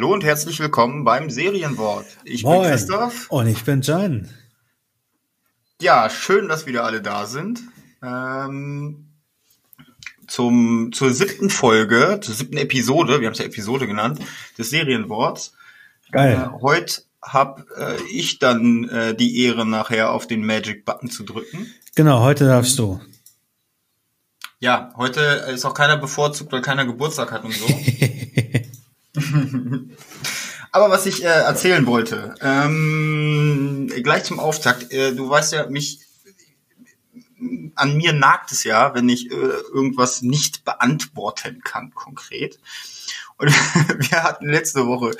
Hallo und herzlich willkommen beim Serienwort. Ich Moin. bin Christoph. Und ich bin Jan. Ja, schön, dass wieder alle da sind. Ähm, zum, zur siebten Folge, zur siebten Episode, wir haben es ja Episode genannt, des Serienworts. Geil. Äh, heute habe äh, ich dann äh, die Ehre, nachher auf den Magic-Button zu drücken. Genau, heute darfst du. Ja, heute ist auch keiner bevorzugt, weil keiner Geburtstag hat und so. Aber was ich äh, erzählen wollte, ähm, gleich zum Auftakt, äh, du weißt ja, mich an mir nagt es ja, wenn ich äh, irgendwas nicht beantworten kann, konkret. Und wir hatten letzte Woche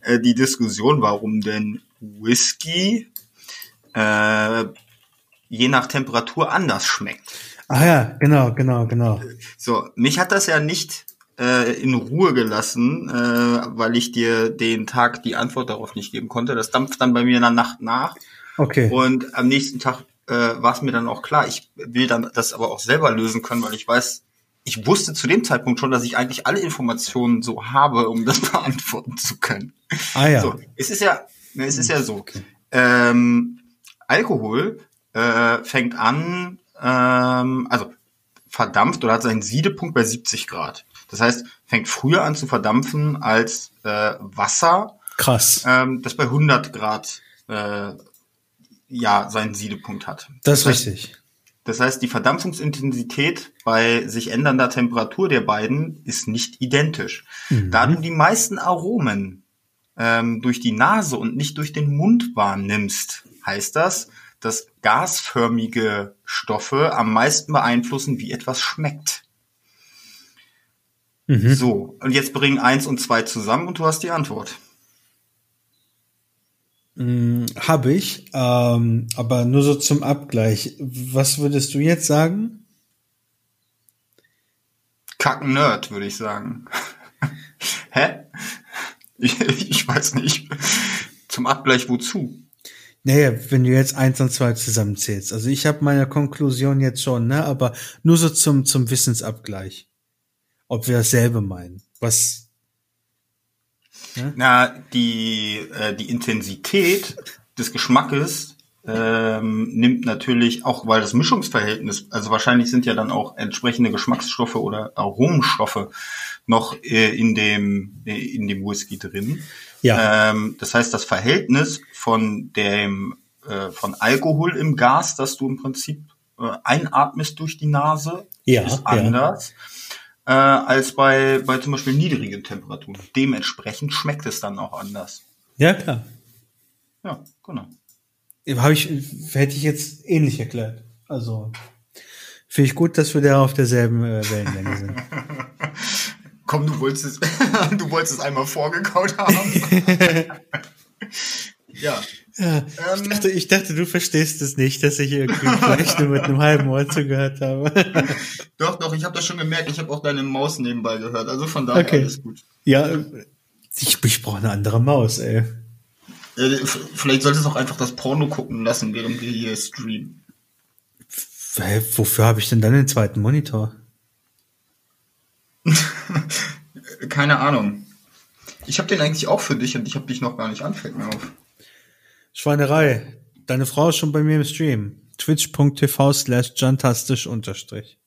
äh, die Diskussion, warum denn Whisky äh, je nach Temperatur anders schmeckt. Ah ja, genau, genau, genau. So, mich hat das ja nicht äh, in Ruhe gelassen, äh, weil ich dir den Tag die Antwort darauf nicht geben konnte. Das dampft dann bei mir in der Nacht nach. Okay. Und am nächsten Tag äh, war es mir dann auch klar, ich will dann das aber auch selber lösen können, weil ich weiß, ich wusste zu dem Zeitpunkt schon, dass ich eigentlich alle Informationen so habe, um das beantworten zu können. Ah ja. So, es ist ja, es ist ja so. Ähm, Alkohol äh, fängt an, ähm, also verdampft oder hat seinen Siedepunkt bei 70 Grad. Das heißt, fängt früher an zu verdampfen als äh, Wasser, Krass. ähm, das bei 100 Grad äh, ja seinen Siedepunkt hat. Das ist heißt, richtig. Das heißt, die Verdampfungsintensität bei sich ändernder Temperatur der beiden ist nicht identisch. Mhm. Da du die meisten Aromen ähm, durch die Nase und nicht durch den Mund wahrnimmst, heißt das, dass gasförmige Stoffe am meisten beeinflussen, wie etwas schmeckt. Mhm. So, und jetzt bringen eins und zwei zusammen und du hast die Antwort. Mm, Hab ich, ähm, aber nur so zum Abgleich. Was würdest du jetzt sagen? Kacken Nerd, würde ich sagen. Hä? Ich, ich weiß nicht. Zum Abgleich wozu? Naja, wenn du jetzt eins und zwei zusammenzählst. Also ich habe meine Konklusion jetzt schon, ne? Aber nur so zum, zum Wissensabgleich. Ob wir dasselbe meinen. Was? Na, die, äh, die Intensität des Geschmackes ähm, nimmt natürlich auch, weil das Mischungsverhältnis, also wahrscheinlich sind ja dann auch entsprechende Geschmacksstoffe oder Aromenstoffe noch äh, in dem äh, in dem Whisky drin. Ja. Ähm, das heißt, das Verhältnis von dem äh, von Alkohol im Gas, das du im Prinzip äh, einatmest durch die Nase, Ja, ist ja. Äh, als bei bei zum Beispiel niedrigen Temperaturen. Dementsprechend schmeckt es dann auch anders. Ja, klar. Ja, genau. Habe ich, hätte ich jetzt ähnlich erklärt. Also finde ich gut, dass wir da auf derselben äh, Wellenlänge sind. Komm, du wolltest es, du wolltest es einmal vorgekaut haben. ja. Ja, ich, dachte, ich dachte, du verstehst es nicht, dass ich irgendwie vielleicht nur mit einem halben Ohr zugehört habe. Doch, doch, ich habe das schon gemerkt. Ich habe auch deine Maus nebenbei gehört. Also von daher Okay. alles gut. ja, ich, ich brauche eine andere Maus, ey. Vielleicht solltest du auch einfach das Porno gucken lassen, während wir hier streamen. Hä, wofür habe ich denn dann den zweiten Monitor? Keine Ahnung. Ich habe den eigentlich auch für dich und ich habe dich noch gar nicht an, fällt mir auf. Schweinerei. Deine Frau ist schon bei mir im Stream. Twitch.tv slash jantastisch unterstrich.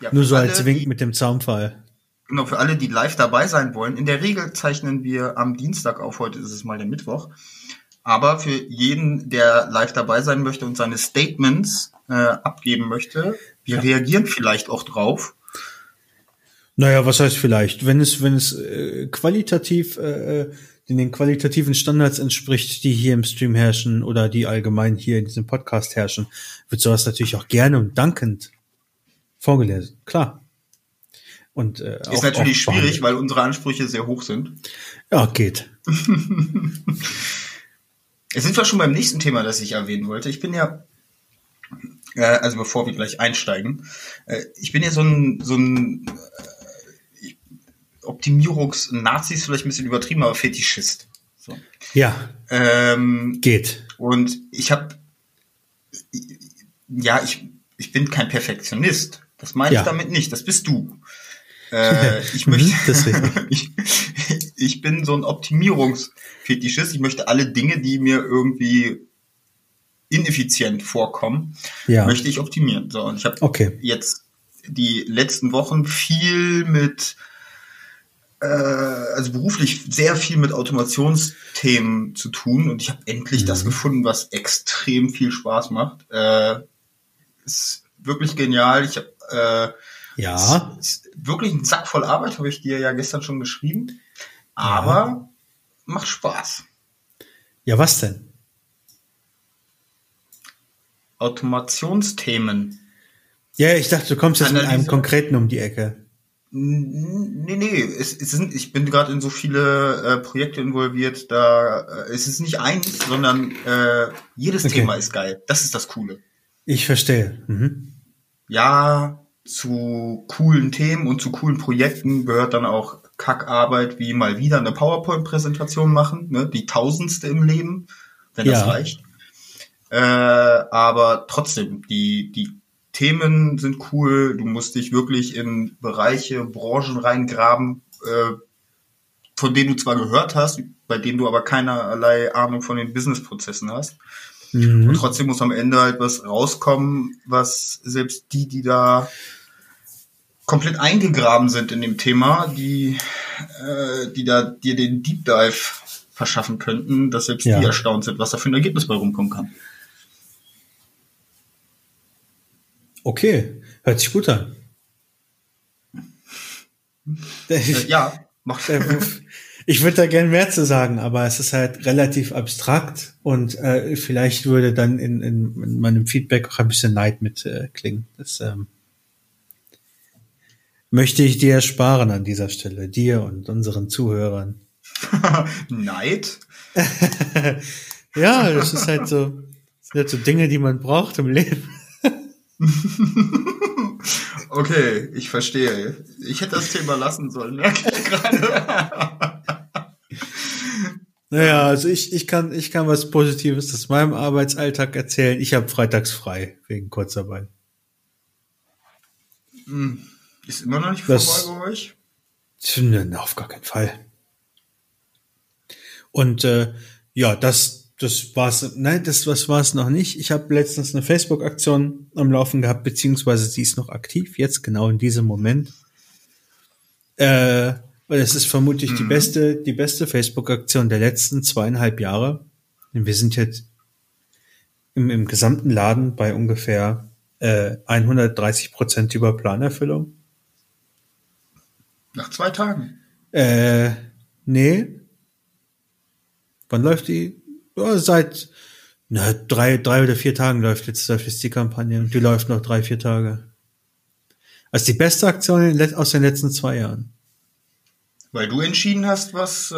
Ja, Nur so alle, als Wink mit dem Zaunfall. Genau, für alle, die live dabei sein wollen. In der Regel zeichnen wir am Dienstag auf, heute ist es mal der Mittwoch. Aber für jeden, der live dabei sein möchte und seine Statements äh, abgeben möchte, wir reagieren vielleicht auch drauf. Naja, was heißt vielleicht? Wenn es, wenn es äh, qualitativ, äh, äh, den, den qualitativen Standards entspricht, die hier im Stream herrschen oder die allgemein hier in diesem Podcast herrschen, wird sowas natürlich auch gerne und dankend vorgelesen. Klar. Und äh, Ist auch- natürlich auch schwierig, behandelt. weil unsere Ansprüche sehr hoch sind. Ja, geht. Jetzt sind wir schon beim nächsten Thema, das ich erwähnen wollte. Ich bin ja, äh, also bevor wir gleich einsteigen, äh, ich bin ja so ein, so ein Optimierungs-Nazis vielleicht ein bisschen übertrieben, aber Fetischist. So. Ja, Ähm, geht. und ich habe, ja, ich, ich bin kein Perfektionist. Das meine Ja. ich damit nicht. Das bist du. Äh, ich möchte, Mhm, ich, ich bin so ein Optimierungsfetischist. Ich möchte alle Dinge, die mir irgendwie ineffizient vorkommen, Ja. möchte ich optimieren. So, und ich habe Okay. jetzt die letzten Wochen viel mit, äh, also beruflich sehr viel mit Automationsthemen zu tun und ich habe endlich das gefunden, was extrem viel Spaß macht. Äh, ist wirklich genial. Ich habe äh, Ja. ist wirklich ein Sack voll Arbeit, habe ich dir ja gestern schon geschrieben. Aber macht Spaß. Ja, was denn? Automationsthemen. Ja, ich dachte, du kommst jetzt mit einem Analyse. konkreten um die Ecke. Nee, nee, es, es sind, ich bin gerade in so viele äh, Projekte involviert, da äh, es ist nicht eins, sondern äh, jedes Okay. Thema ist geil. Das ist das Coole. Ich verstehe. Mhm. Ja, zu coolen Themen und zu coolen Projekten gehört dann auch Kackarbeit, wie mal wieder eine PowerPoint-Präsentation machen, ne? die tausendste im Leben, wenn das Ja. reicht. Äh, aber trotzdem, die, die Themen sind cool, du musst dich wirklich in Bereiche, Branchen reingraben, äh, von denen du zwar gehört hast, bei denen du aber keinerlei Ahnung von den Businessprozessen hast. Und Mhm. trotzdem muss am Ende halt was rauskommen, was selbst die, die da komplett eingegraben sind in dem Thema, die, äh, die da dir den Deep Dive verschaffen könnten, dass selbst Ja. die erstaunt sind, was da für ein Ergebnis bei rumkommen kann. Okay, hört sich gut an. Äh, ja, macht Ich würde da gern mehr zu sagen, aber es ist halt relativ abstrakt und äh, vielleicht würde dann in, in, in meinem Feedback auch ein bisschen Neid mit äh, klingen. Das ähm, möchte ich dir ersparen an dieser Stelle, dir und unseren Zuhörern. Neid. Ja, das ist halt so, das sind halt so Dinge, die man braucht im Leben. Okay, ich verstehe. Ich hätte das Thema lassen sollen, merke ich gerade. Naja, also ich, ich kann, ich kann was Positives aus meinem Arbeitsalltag erzählen. Ich habe freitags frei wegen Kurzarbeit. Ist immer noch nicht Das- vorbei bei euch? Nein, auf gar keinen Fall. Und äh, ja, das, das war's. Nein, das was war's noch nicht. Ich habe letztens eine Facebook-Aktion am Laufen gehabt, beziehungsweise sie ist noch aktiv jetzt genau in diesem Moment. Äh, weil es ist vermutlich die beste, die beste Facebook-Aktion der letzten zweieinhalb Jahre. Wir sind jetzt im, im gesamten Laden bei ungefähr äh, 130 Prozent über Planerfüllung. Nach zwei Tagen. Äh, nee. Wann läuft die? Ja, seit na, drei, drei oder vier Tagen läuft jetzt, läuft jetzt die Kampagne und die läuft noch drei, vier Tage. Also die beste Aktion aus den letzten zwei Jahren. Weil du entschieden hast, was, äh,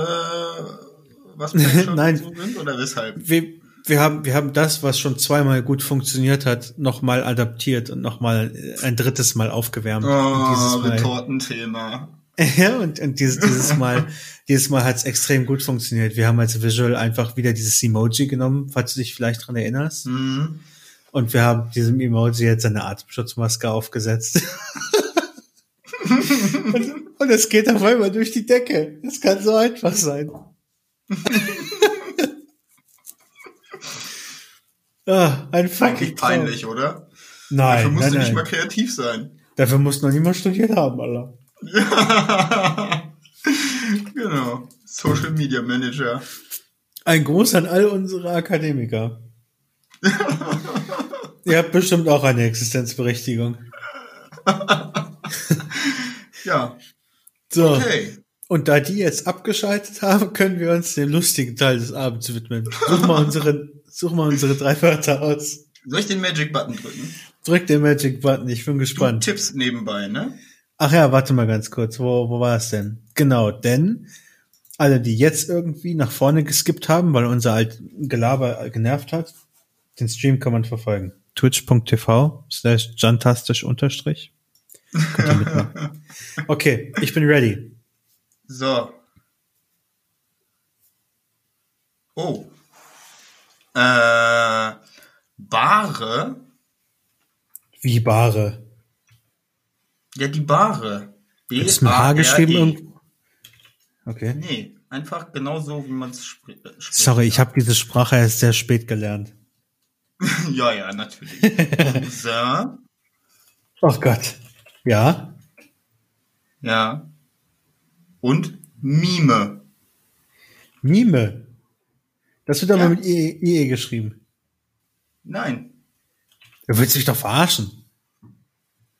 was Nein. so sind, oder weshalb? Wir, wir haben, wir haben das, was schon zweimal gut funktioniert hat, nochmal adaptiert und nochmal ein drittes Mal aufgewärmt. Oh, Retortenthema. Ja, und, und dieses, dieses Mal, dieses Mal hat es extrem gut funktioniert. Wir haben als Visual einfach wieder dieses Emoji genommen, falls du dich vielleicht dran erinnerst. Mhm. Und wir haben diesem Emoji jetzt eine Atemschutzmaske aufgesetzt. und, es geht auf einmal durch die Decke. Das kann so einfach sein. ah, ein fucking peinlich, oder? Nein, Dafür musst nein, du nicht nein. mal kreativ sein. Dafür muss noch niemand studiert haben, Alter. genau. Social Media Manager. Ein Gruß an all unsere Akademiker. Ihr habt bestimmt auch eine Existenzberechtigung. Ja, So. okay. Und da die jetzt abgeschaltet haben, können wir uns dem lustigen Teil des Abends widmen. Such mal unsere, such mal unsere drei Wörter aus. Soll ich den Magic Button drücken? Drück den Magic Button, ich bin Du gespannt. tippst nebenbei, ne? Ach ja, warte mal ganz kurz. Wo, wo war es denn? Genau, denn alle, die jetzt irgendwie nach vorne geskippt haben, weil unser alt Gelaber genervt hat, den Stream kann man verfolgen. Twitch.tv slash jantastisch unterstrich. Okay, ich bin ready. So. Oh. Äh, Bare. Wie Bare. Ja, die Bare. B Ist mit H geschrieben irgendwo? Okay. Nee, einfach genau so, wie man es äh, spricht. Sorry, ich habe diese Sprache erst sehr spät gelernt. ja, ja, natürlich. so, Oh Gott. Ja. ja. Und Mime. Mime. Das wird aber Ja. mit IE, IE geschrieben. Nein, Du willst mich doch verarschen.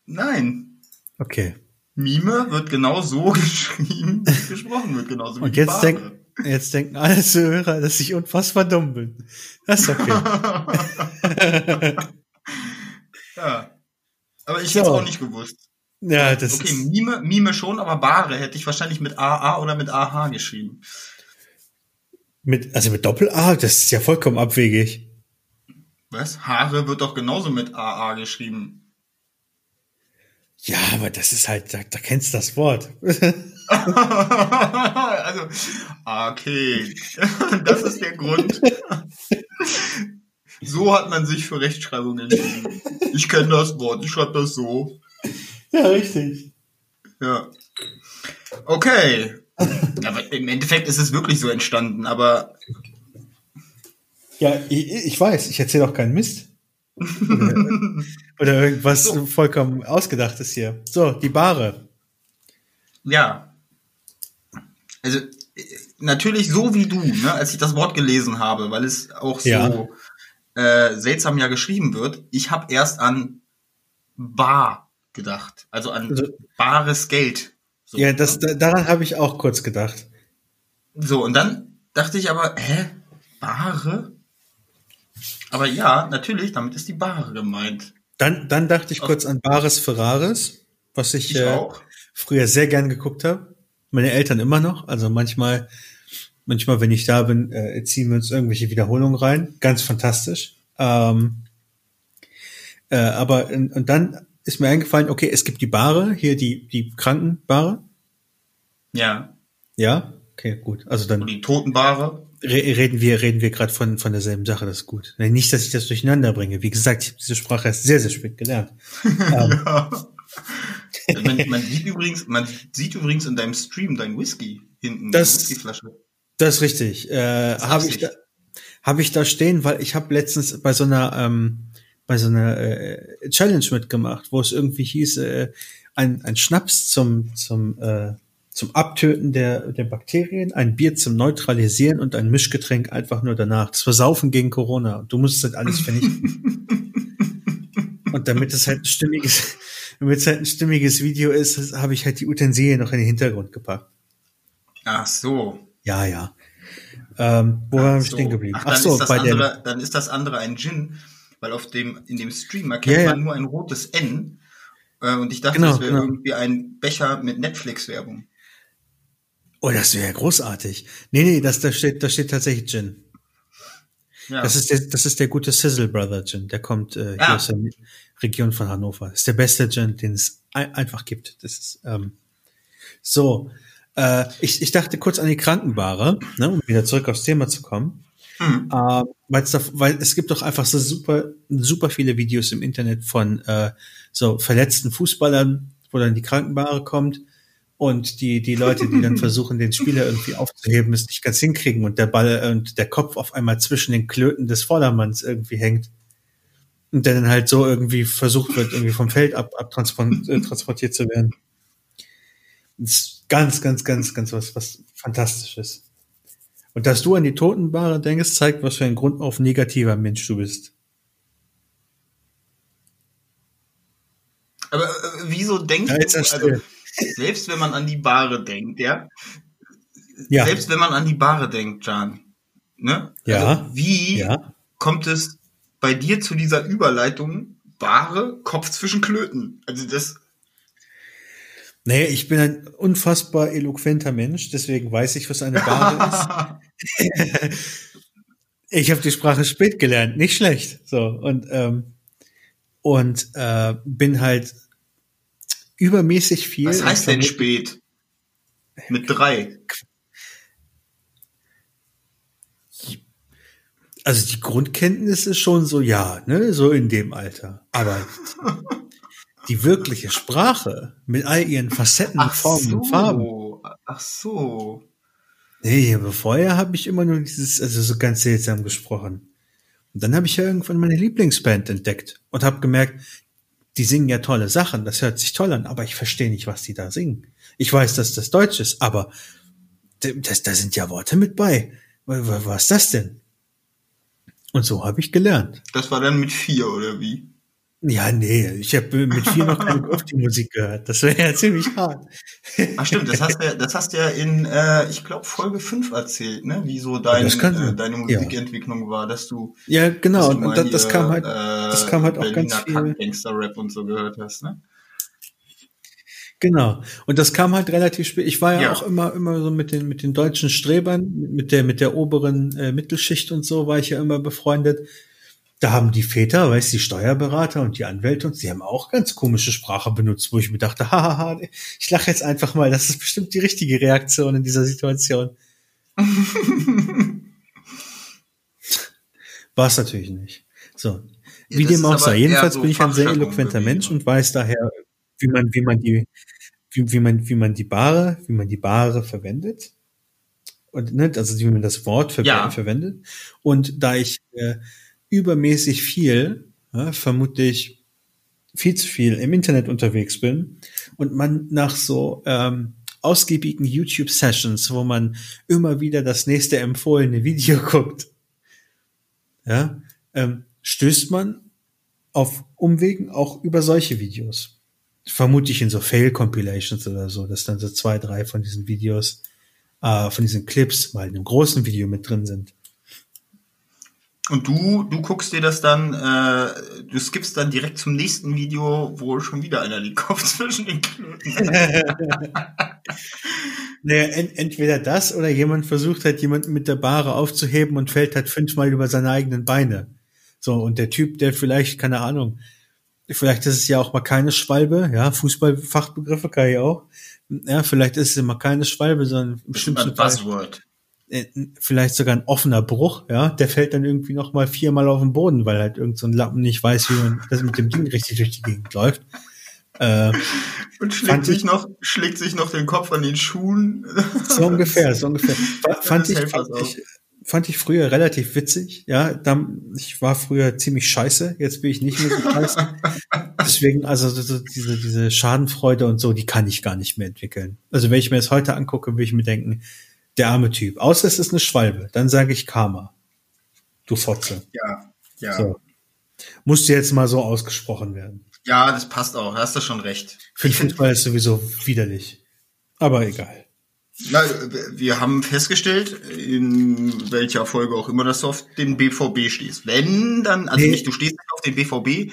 nein. Okay. Mime wird genau so geschrieben, wie gesprochen wird, genauso wie Und die jetzt, denk, jetzt denken alle Zuhörer, dass ich unfassbar dumm bin. Das ist okay. ja. Aber ich So. hätte es auch nicht gewusst. ja, das okay, ist, Mime, Mime schon, aber Bare hätte ich wahrscheinlich mit AA oder mit AH geschrieben. mit, also mit Doppel-A, das ist ja vollkommen abwegig. Was? Haare wird doch genauso mit AA geschrieben. Ja, aber das ist halt, da, da kennst du das Wort. also, okay. Das ist der Grund. So hat man sich für Rechtschreibung entschieden. Ich kenne das Wort, ich schreibe das so. ja, richtig. Ja. Okay. Aber im Endeffekt ist es wirklich so entstanden, aber Ja, ich, ich weiß, ich erzähle auch keinen Mist. Oder, irgendwas So. vollkommen ausgedachtes hier. So, die Bahre. ja. Also natürlich so wie du, ne, als ich das Wort gelesen habe, weil es auch so Ja. äh, seltsam ja geschrieben wird. Ich habe erst an bar gedacht, also an Also- bares Geld. So, Ja, das, ne? da, daran habe ich auch kurz gedacht. So, und dann dachte ich aber, hä? Bare? Aber ja, natürlich, damit ist die Bare gemeint. Dann, dann dachte ich Aus- kurz an Bares Ferraris, was ich, Ich äh, früher sehr gern geguckt habe. Meine Eltern immer noch. Also manchmal, manchmal, wenn ich da bin, äh, ziehen wir uns irgendwelche Wiederholungen rein. Ganz fantastisch. Ähm, äh, aber und, dann ist mir eingefallen, okay, es gibt die Bahre, hier die, die Krankenbahre. Ja. Ja, okay, gut. Also dann Und die Totenbare. Re reden wir, reden wir gerade von, von derselben Sache, das ist gut. Nicht, dass ich das durcheinander bringe. Wie gesagt, ich habe diese Sprache erst sehr, sehr spät gelernt. Ähm, Ja. man, man sieht übrigens, man sieht übrigens in deinem Stream dein Whisky hinten, Das- Whiskyflasche. Das ist richtig. Äh, habe ich, da, hab ich da stehen, weil ich habe letztens bei so einer ähm, bei so einer äh, Challenge mitgemacht, wo es irgendwie hieß, äh, ein, ein Schnaps zum zum äh, zum Abtöten der der Bakterien, ein Bier zum Neutralisieren und ein Mischgetränk einfach nur danach. Das war Saufen gegen Corona. Du musstest halt alles vernichten. und damit es halt ein stimmiges, damit es halt ein stimmiges Video ist, habe ich halt die Utensilien noch in den Hintergrund gepackt. Ach so. Ja, ja. Ähm, wo waren wir so. stehen geblieben? Ach, Ach dann, so, ist das bei dem. andere, dann ist das andere ein Gin, weil auf dem, in dem Stream erkennt ja. man nur ein rotes N. Äh, und ich dachte, Genau, das wäre genau. irgendwie ein Becher mit Netflix-Werbung. Oh, das wäre ja großartig. Nee, nee, das, da steht, da steht tatsächlich Gin. Ja. Das ist der, das ist der gute Sizzle Brother Gin. Der kommt äh, hier Ah. aus der Region von Hannover. Das ist der beste Gin, den es ein, einfach gibt. Das ist ähm, so. Äh, ich, ich dachte kurz an die Krankenbahre, ne, um wieder zurück aufs Thema zu kommen. Hm. Äh, weil's da, weil es gibt doch einfach so super, super viele Videos im Internet von äh, so verletzten Fußballern, wo dann die Krankenbahre kommt und die, die Leute, die dann versuchen, den Spieler irgendwie aufzuheben, es nicht ganz hinkriegen und der Ball und der Kopf auf einmal zwischen den Klöten des Vordermanns irgendwie hängt. Und der dann halt so irgendwie versucht wird, irgendwie vom Feld ab, abtransport, äh, transportiert zu werden. Das ist ganz, ganz, ganz, ganz was, was Fantastisches. Und dass du an die Totenbahre denkst, zeigt, was für ein grundauf negativer Mensch du bist. Aber äh, wieso denkst Ja, jetzt du, also. Selbst wenn man an die Bahre denkt, ja? Ja. Selbst wenn man an die Bahre denkt, Jan, ne? Ja. Also, wie Ja. kommt es bei dir zu dieser Überleitung Bahre, Kopf zwischen Klöten? Also das, Nee, ich bin ein unfassbar eloquenter Mensch, deswegen weiß ich, was eine Bahre ist. Ich habe die Sprache spät gelernt, nicht schlecht. So und ähm, und äh, bin halt übermäßig viel. was heißt denn spät? Mit drei. Also die Grundkenntnis ist schon so, ja, ne, so in dem Alter. Aber die wirkliche Sprache mit all ihren Facetten, Formen und Farben. so. Ach so. Nee, aber vorher habe ich immer nur dieses, also so ganz seltsam gesprochen. Und dann habe ich ja irgendwann meine Lieblingsband entdeckt und habe gemerkt, die singen ja tolle Sachen, das hört sich toll an, aber ich verstehe nicht, was die da singen. Ich weiß, dass das Deutsch ist, aber das, da sind ja Worte mit bei. Was ist das denn? Und so habe ich gelernt. Das war dann mit vier, oder wie? Ja, nee, ich habe mit vier noch keine Musik gehört. Das wäre ja ziemlich hart. Ach stimmt, das hast du, das hast du ja in, äh, ich glaube, Folge 5 erzählt, ne? Wie so dein, kann, äh, deine Musikentwicklung ja. war, dass du. Ja, genau, und das, das kam halt, das kam halt auch Berliner ganz viel. Gangster-Rap und so gehört hast, ne? Genau. Und das kam halt relativ spät. Ich war ja, ja, auch immer, immer so mit den, mit den deutschen Strebern, mit der, mit der oberen äh, Mittelschicht und so war ich ja immer befreundet. Da haben die Väter, weißt die Steuerberater und die Anwälte und sie haben auch ganz komische Sprache benutzt, wo ich mir dachte, hahaha, ich lache jetzt einfach mal, das ist bestimmt die richtige Reaktion in dieser Situation. War es natürlich nicht. So. Wie ja, dem auch sei. Jedenfalls so bin ich ein sehr eloquenter Mensch und weiß daher, wie man, wie man die, wie, wie man, wie man die Bahre, wie man die Bahre verwendet. Und, ne, also wie man das Wort ver ja. verwendet. Und da ich äh, übermäßig viel, ja, vermutlich viel zu viel im Internet unterwegs bin und man nach so ähm, ausgiebigen YouTube-Sessions, wo man immer wieder das nächste empfohlene Video guckt, ja, ähm, stößt man auf Umwegen auch über solche Videos. Vermute ich in so Fail-Compilations oder so, dass dann so zwei, drei von diesen Videos, äh, von diesen Clips mal in einem großen Video mit drin sind. Und du, du guckst dir das dann, äh, du skippst dann direkt zum nächsten Video, wo schon wieder einer die Kopf zwischen den Knöten naja, ent entweder das oder jemand versucht halt jemanden mit der Bahre aufzuheben und fällt halt fünfmal über seine eigenen Beine. So, und der Typ, der vielleicht, keine Ahnung, vielleicht ist es ja auch mal keine Schwalbe, ja, Fußballfachbegriffe kann ich auch. Ja, vielleicht ist es immer keine Schwalbe, sondern im schlimmsten Buzzword. Äh, vielleicht sogar ein offener Bruch, ja, der fällt dann irgendwie noch mal viermal auf den Boden, weil halt irgend so ein Lappen nicht weiß, wie man das mit dem Ding richtig durch die Gegend läuft. Äh, und schlägt sich noch, schlägt sich noch den Kopf an den Schuhen. So ungefähr, so ungefähr. Fand ich, fand ich, fand ich früher relativ witzig. Ja, dann, ich war früher ziemlich scheiße. Jetzt bin ich nicht mehr so scheiße. Deswegen, also so, diese, diese Schadenfreude und so, die kann ich gar nicht mehr entwickeln. Also wenn ich mir das heute angucke, will ich mir denken, der arme Typ. Außer es ist eine Schwalbe. Dann sage ich Karma. Du Fotze. Ja, ja. So. Musste jetzt mal so ausgesprochen werden. Ja, das passt auch. Hast du schon recht. Für den Fußball ist sowieso widerlich. Aber egal. Na, wir haben festgestellt, in welcher Folge auch immer, dass du auf den BVB stehst. Wenn dann, also nee. nicht, du stehst nicht auf den BVB,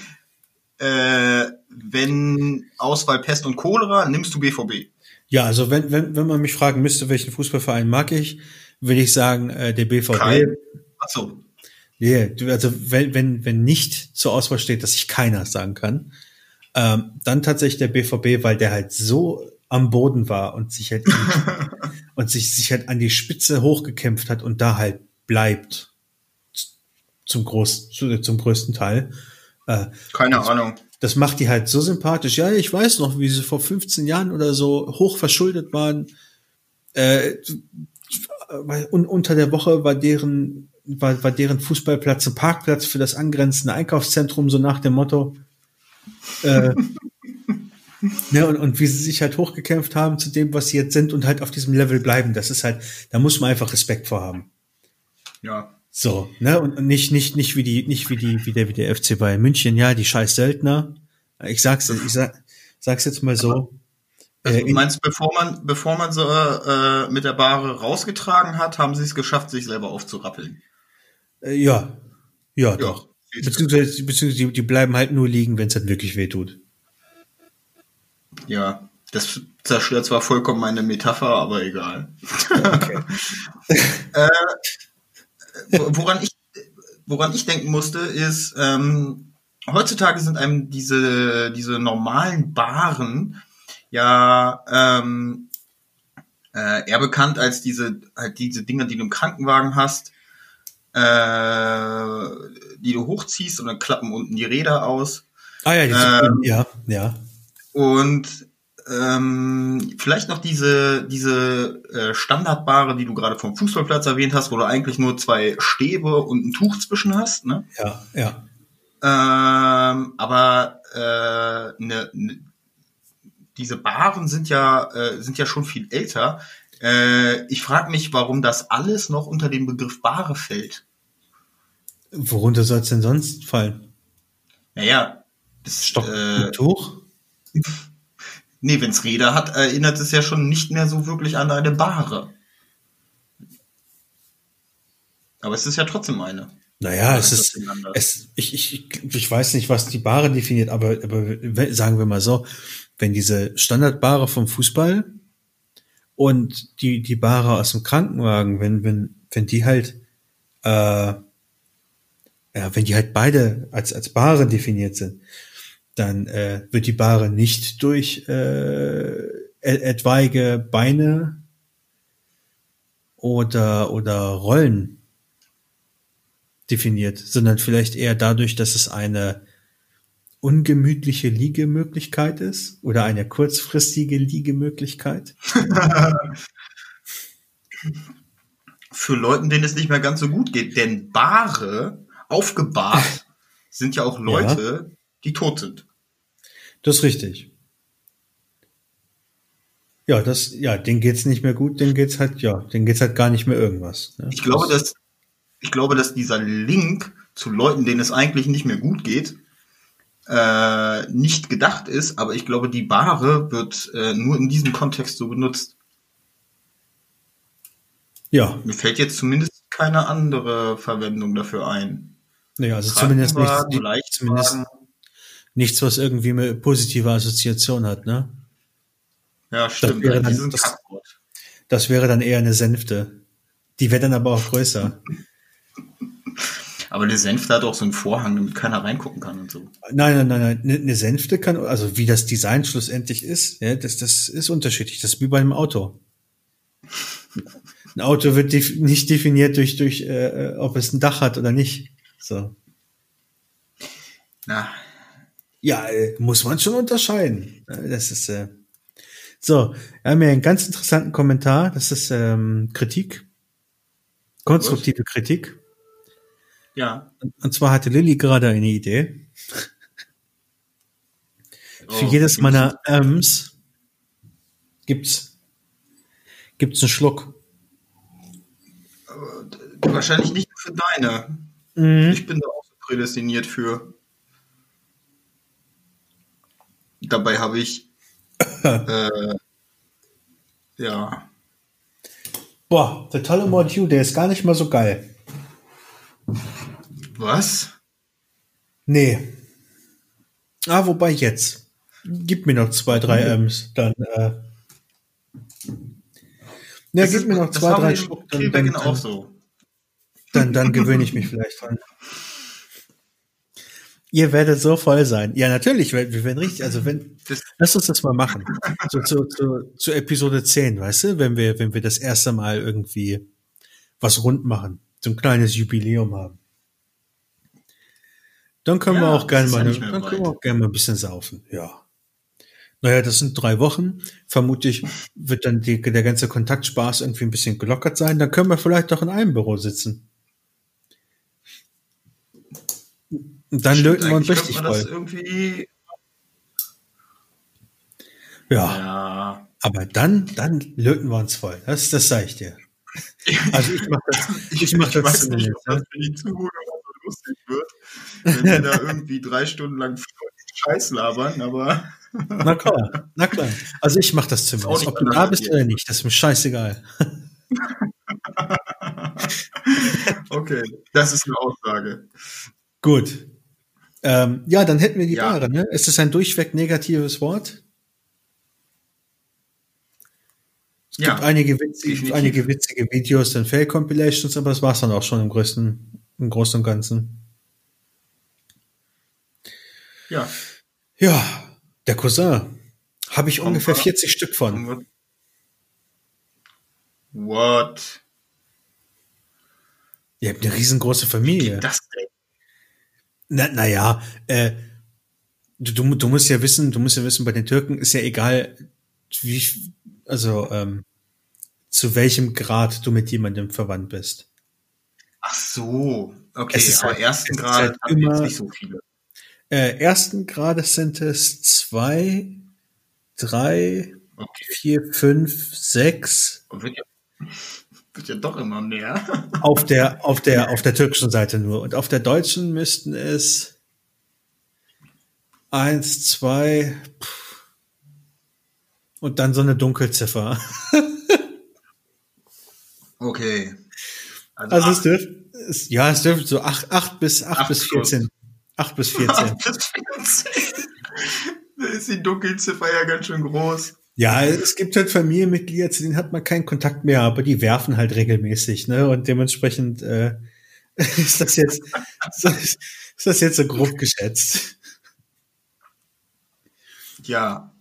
äh, wenn Auswahl Pest und Cholera, nimmst du BVB. Ja, also wenn, wenn, wenn man mich fragen müsste, welchen Fußballverein mag ich, würde ich sagen, äh, der BVB. Kein. Ach so. Yeah, also wenn, wenn, wenn nicht zur Auswahl steht, dass ich keiner sagen kann, ähm, dann tatsächlich der BVB, weil der halt so am Boden war und sich halt und sich, sich halt an die Spitze hochgekämpft hat und da halt bleibt zum groß, zum größten Teil. Äh, Keine Ahnung das macht die halt so sympathisch. Ja, ich weiß noch, wie sie vor 15 Jahren oder so hoch verschuldet waren. Äh, und unter der Woche war deren, war, war deren Fußballplatz ein Parkplatz für das angrenzende Einkaufszentrum, so nach dem Motto. Äh, ne, und, und wie sie sich halt hochgekämpft haben zu dem, was sie jetzt sind und halt auf diesem Level bleiben. Das ist halt, da muss man einfach Respekt vor haben. Ja. So, ne, und nicht, nicht, nicht wie die, nicht wie die, wie der, wie der FC bei München, ja, die scheiß Söldner. Ich sag's, ich sag, sag's jetzt mal so. Also, äh, du meinst, bevor man, bevor man sie äh, mit der Bahre rausgetragen hat, haben sie es geschafft, sich selber aufzurappeln. Äh, ja. ja, ja, doch. Beziehungsweise, beziehungsweise die, die bleiben halt nur liegen, wenn es halt wirklich weh tut. Ja, das zerstört zwar vollkommen meine Metapher, aber egal. Okay. äh, woran ich, woran ich denken musste, ist, ähm, heutzutage sind einem diese, diese normalen Baren ja ähm, äh, eher bekannt als diese, halt diese Dinger, die du im Krankenwagen hast, äh, die du hochziehst und dann klappen unten die Räder aus. Ah ja, ähm, ja, ja. Und ähm, vielleicht noch diese, diese äh, Standardbare, die du gerade vom Fußballplatz erwähnt hast, wo du eigentlich nur zwei Stäbe und ein Tuch zwischen hast. Ne? Ja, ja. Ähm, aber äh, ne, ne, diese Baren sind ja, äh, sind ja schon viel älter. Äh, ich frage mich, warum das alles noch unter den Begriff Bare fällt. Worunter soll es denn sonst fallen? Naja, das Stock äh, Tuch? Nee, wenn's Räder hat, erinnert es ja schon nicht mehr so wirklich an eine Bahre. Aber es ist ja trotzdem eine. Naja, es ist, es, ich, ich, ich weiß nicht, was die Bahre definiert, aber, aber sagen wir mal so, wenn diese Standardbahre vom Fußball und die, die Bahre aus dem Krankenwagen, wenn, wenn, wenn die halt, äh, ja, wenn die halt beide als, als Bahre definiert sind, dann äh, wird die Bahre nicht durch äh, etwaige Beine oder, oder Rollen definiert, sondern vielleicht eher dadurch, dass es eine ungemütliche Liegemöglichkeit ist oder eine kurzfristige Liegemöglichkeit? Für Leuten, denen es nicht mehr ganz so gut geht, denn Bahre, aufgebahrt, sind ja auch Leute, ja die tot sind. Das ist richtig. Ja, das, ja, denen geht's nicht mehr gut, denen geht's halt, ja, denen geht's halt gar nicht mehr irgendwas. Ne? Ich glaube, dass, ich glaube, dass dieser Link zu Leuten, denen es eigentlich nicht mehr gut geht, äh, nicht gedacht ist, aber ich glaube, die Bahre wird äh, nur in diesem Kontext so benutzt. Ja. Mir fällt jetzt zumindest keine andere Verwendung dafür ein. Naja, also zumindest nicht, zumindest, nichts, was irgendwie eine positive Assoziation hat, ne? Ja, stimmt. Das wäre, dann, das, das wäre dann eher eine Sänfte. Die wäre dann aber auch größer. Aber eine Sänfte hat auch so einen Vorhang, damit keiner reingucken kann und so. Nein, nein, nein, nein. Eine Sänfte kann, also wie das Design schlussendlich ist, ja, das, das ist unterschiedlich. Das ist wie bei einem Auto. Ein Auto wird def nicht definiert durch, durch äh, ob es ein Dach hat oder nicht. So. Na, ja, äh, muss man schon unterscheiden. Das ist äh so. Wir haben ja einen ganz interessanten Kommentar. Das ist ähm, Kritik, konstruktive Was? Kritik. Ja. Und zwar hatte Lilly gerade eine Idee. Oh, Für jedes meiner Ms gibt's gibt's einen Schluck. Wahrscheinlich nicht für deine. Mhm. Ich bin da auch so prädestiniert für. Dabei habe ich äh, ja. Boah, der tolle Module, der ist gar nicht mal so geil. Was? Nee. Ah, wobei jetzt. Gib mir noch zwei, drei M's, dann äh, ja, gib mir noch zwei, drei Schluck. Dann, dann, auch so. Dann, dann gewöhne ich mich vielleicht dran. Ihr werdet so voll sein. Ja, natürlich, wir, wir werden richtig, also wenn, das, lass uns das mal machen. So zu, zu, zu Episode 10, weißt du, wenn wir, wenn wir das erste Mal irgendwie was rund machen, so ein kleines Jubiläum haben. Dann können ja, wir auch gerne mal, ja dann können wir auch gerne mal ein bisschen saufen, ja. Naja, das sind drei Wochen. Vermutlich wird dann die, der ganze Kontaktspaß irgendwie ein bisschen gelockert sein. Dann können wir vielleicht doch in einem Büro sitzen. Und dann löten wir uns richtig voll. ja. ja. Aber dann, dann löten wir uns voll. Das, das sage ich dir. Also ich mache das. Ich, ich, mach ich das weiß nicht, ob das für die Zuhörer so lustig wird, wenn wir da irgendwie drei Stunden lang Scheiß labern, aber. Na klar, na klar. Also ich mache das zumindest. Ob du da bist oder nicht, das ist mir scheißegal. okay, das ist eine Aussage. Gut. Ähm, ja, dann hätten wir die ja. Ware. Ne? Ist das ein durchweg negatives Wort? Es ja, gibt einige witzige, einige witzige Videos und Fail-Compilations, aber das war's dann auch schon im größten, im Großen und Ganzen. Ja. Ja, der Cousin. Habe ich ungefähr 40 Stück von. What? Ihr habt eine riesengroße Familie. das denn? Na, naja, äh, du, du musst ja wissen, du musst ja wissen, bei den Türken ist ja egal, wie, also ähm, zu welchem Grad du mit jemandem verwandt bist. Ach so, okay, Es ist aber halt- ersten Grad halt haben immer- nicht so viele. Äh, ersten Grades sind es zwei, drei, Okay, vier, fünf, sechs. Wird ja, doch immer mehr. Auf der, auf der, auf der türkischen Seite nur. Und auf der deutschen müssten es eins, zwei, pff, und dann so eine Dunkelziffer. Okay. Also es acht- dürfte, es, ja, es dürfte so acht, acht bis, acht, Acht bis. 14. Acht bis 14. acht bis 14. Da ist die Dunkelziffer ja ganz schön groß. Ja, es gibt halt Familienmitglieder, zu denen hat man keinen Kontakt mehr, aber die werfen halt regelmäßig, ne? Und dementsprechend äh, ist das jetzt ist das jetzt so grob geschätzt. Ja.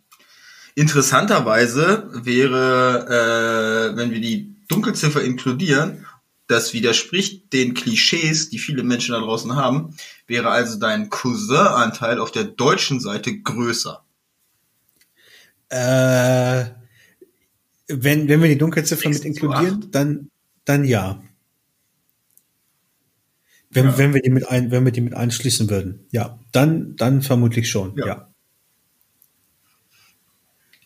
Interessanterweise wäre, äh, wenn wir die Dunkelziffer inkludieren, das widerspricht den Klischees, die viele Menschen da draußen haben, wäre also dein Cousin-Anteil auf der deutschen Seite größer. Äh, wenn, wenn wir die Dunkelziffer mit inkludieren, dann, dann ja. Wenn, Ja. wenn wir die mit ein, wenn wir die mit einschließen würden. Ja, dann, dann vermutlich schon. Ja. Ja.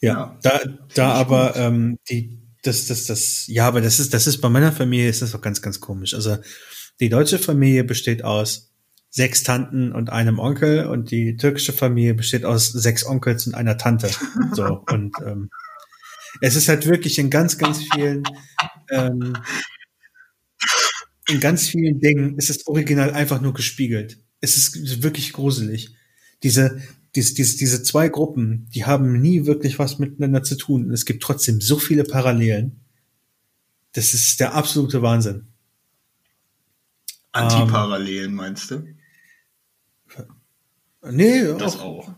Ja, da, da aber ähm, die, das, das, das, ja, aber das ist, das ist bei meiner Familie ist das doch ganz, ganz komisch. Also die deutsche Familie besteht aus sechs Tanten und einem Onkel und die türkische Familie besteht aus sechs Onkels und einer Tante. So und ähm, es ist halt wirklich in ganz, ganz vielen, ähm, in ganz vielen Dingen ist es original einfach nur gespiegelt. Es ist wirklich gruselig. Diese, diese, diese, diese zwei Gruppen, die haben nie wirklich was miteinander zu tun. Und es gibt trotzdem so viele Parallelen. Das ist der absolute Wahnsinn. Antiparallelen, meinst du? Nee, Das auch, auch.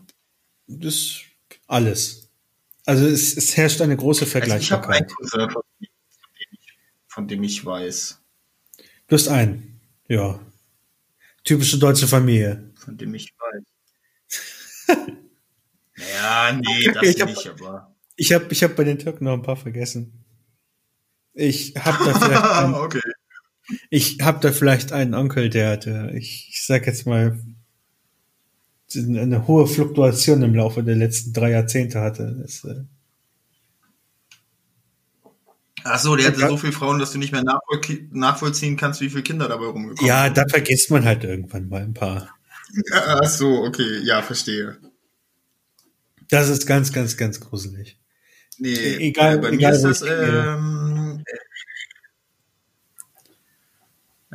das alles. Also es, es herrscht eine große Also ich habe einen Vergleichbarkeit. Cousin, von dem, ich, weiß. Du hast einen. Ja. Typische deutsche Familie. Von dem ich weiß. ja, nee, das Ich hab- nicht, aber. Ich habe ich hab bei den Türken noch ein paar vergessen. Ich habe da vielleicht einen, okay. ich hab da vielleicht einen Onkel, der, der ich, ich sag jetzt mal, eine hohe Fluktuation im Laufe der letzten drei Jahrzehnte hatte. Das, äh, Ach so, der hatte Ja. so viele Frauen, dass du nicht mehr nachvoll nachvollziehen kannst, wie viele Kinder dabei rumgekommen ja, sind. da vergisst man halt irgendwann mal ein paar. Ach so, okay, ja, verstehe. Das ist ganz, ganz, ganz gruselig. Nee, egal- bei egal, mir ist das, ähm,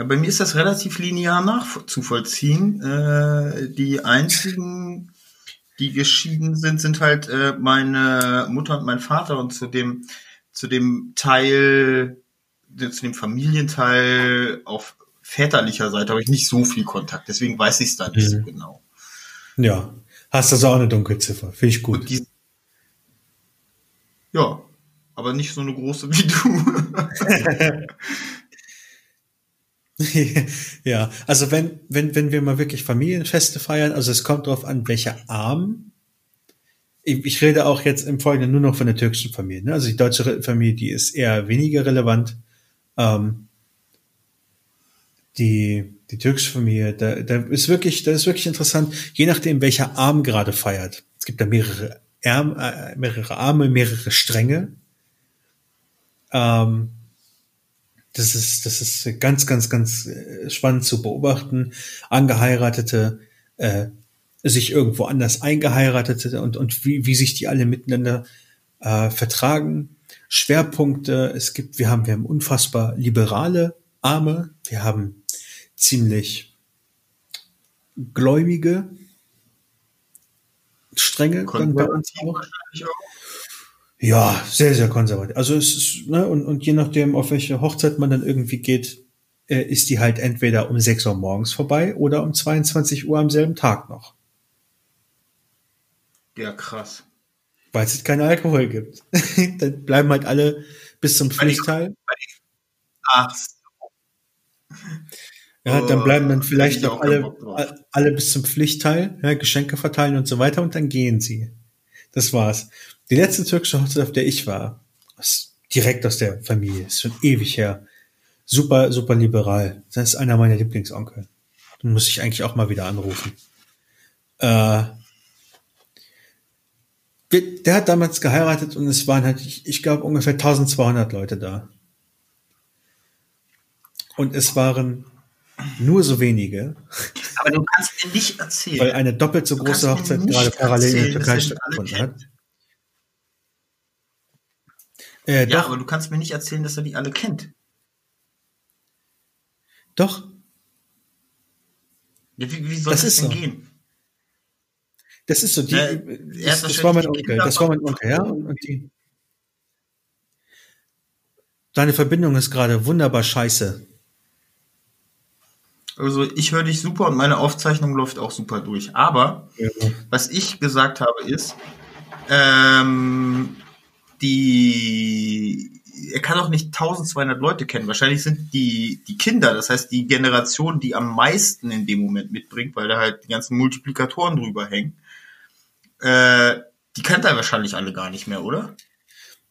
äh, bei mir ist das relativ linear nachzuvollziehen. Äh, die einzigen, die geschieden sind, sind halt äh, meine Mutter und mein Vater und zu dem, zu dem Teil, zu dem Familienteil auf väterlicher Seite habe ich nicht so viel Kontakt, deswegen weiß ich es da nicht so Mhm. genau. Ja. Hast also auch eine Dunkelziffer. Finde ich gut. die, ja, aber nicht so eine große wie du. ja, also wenn, wenn, wenn wir mal wirklich Familienfeste feiern, also es kommt darauf an, welcher Arm. Ich, ich rede auch jetzt im Folgenden nur noch von der türkischen Familie. Ne? Also die deutsche Familie, die ist eher weniger relevant. Ähm, die, die türkische Familie, da, da ist wirklich, da ist wirklich interessant, je nachdem, welcher Arm gerade feiert. Es gibt da mehrere Arme, äh, mehrere Arme, mehrere Stränge. Ähm, das ist, das ist ganz, ganz, ganz äh, spannend zu beobachten. Angeheiratete, äh, sich irgendwo anders eingeheiratete und, und wie, wie sich die alle miteinander äh, vertragen. Schwerpunkte, es gibt, wir haben, wir haben unfassbar liberale Arme, wir haben ziemlich gläubige Stränge dann bei uns auch. Ja, sehr, sehr konservativ. Also es ist, ne, und, und je nachdem, auf welche Hochzeit man dann irgendwie geht, äh, ist die halt entweder um 6 Uhr morgens vorbei oder um 22 Uhr am selben Tag noch. Ja, krass. Weil es keinen Alkohol gibt. dann bleiben halt alle bis zum Pflichtteil. Ach, Ja, dann bleiben dann Oh, vielleicht noch alle, alle bis zum Pflichtteil, ja, Geschenke verteilen und so weiter und dann gehen sie. Das war's. Die letzte türkische Hochzeit, auf der ich war, ist direkt aus der Familie, ist schon ewig her. Super, super liberal. Das ist einer meiner Lieblingsonkel. Den muss ich eigentlich auch mal wieder anrufen. Äh, der hat damals geheiratet und es waren halt, ich, ich glaube, ungefähr 1200 Leute da. Und es waren nur so wenige. Aber du kannst mir nicht erzählen. Weil eine doppelt so große Hochzeit gerade parallel in der Türkei stattgefunden hat. Äh, ja, doch. aber du kannst mir nicht erzählen, dass er die alle kennt. Doch. Ja, wie, wie soll das, das denn so. gehen? Das ist so, die, äh, das, das war mein Onkel, das war mein Onkel, ja, und, und die. Deine Verbindung ist gerade wunderbar scheiße. Also ich höre dich super und meine Aufzeichnung läuft auch super durch. Aber ja. was ich gesagt habe ist, ähm, die er kann auch nicht 1200 Leute kennen. Wahrscheinlich sind die, die Kinder, das heißt die Generation, die am meisten in dem Moment mitbringt, weil da halt die ganzen Multiplikatoren drüber hängen, äh, die kennt er wahrscheinlich alle gar nicht mehr, oder?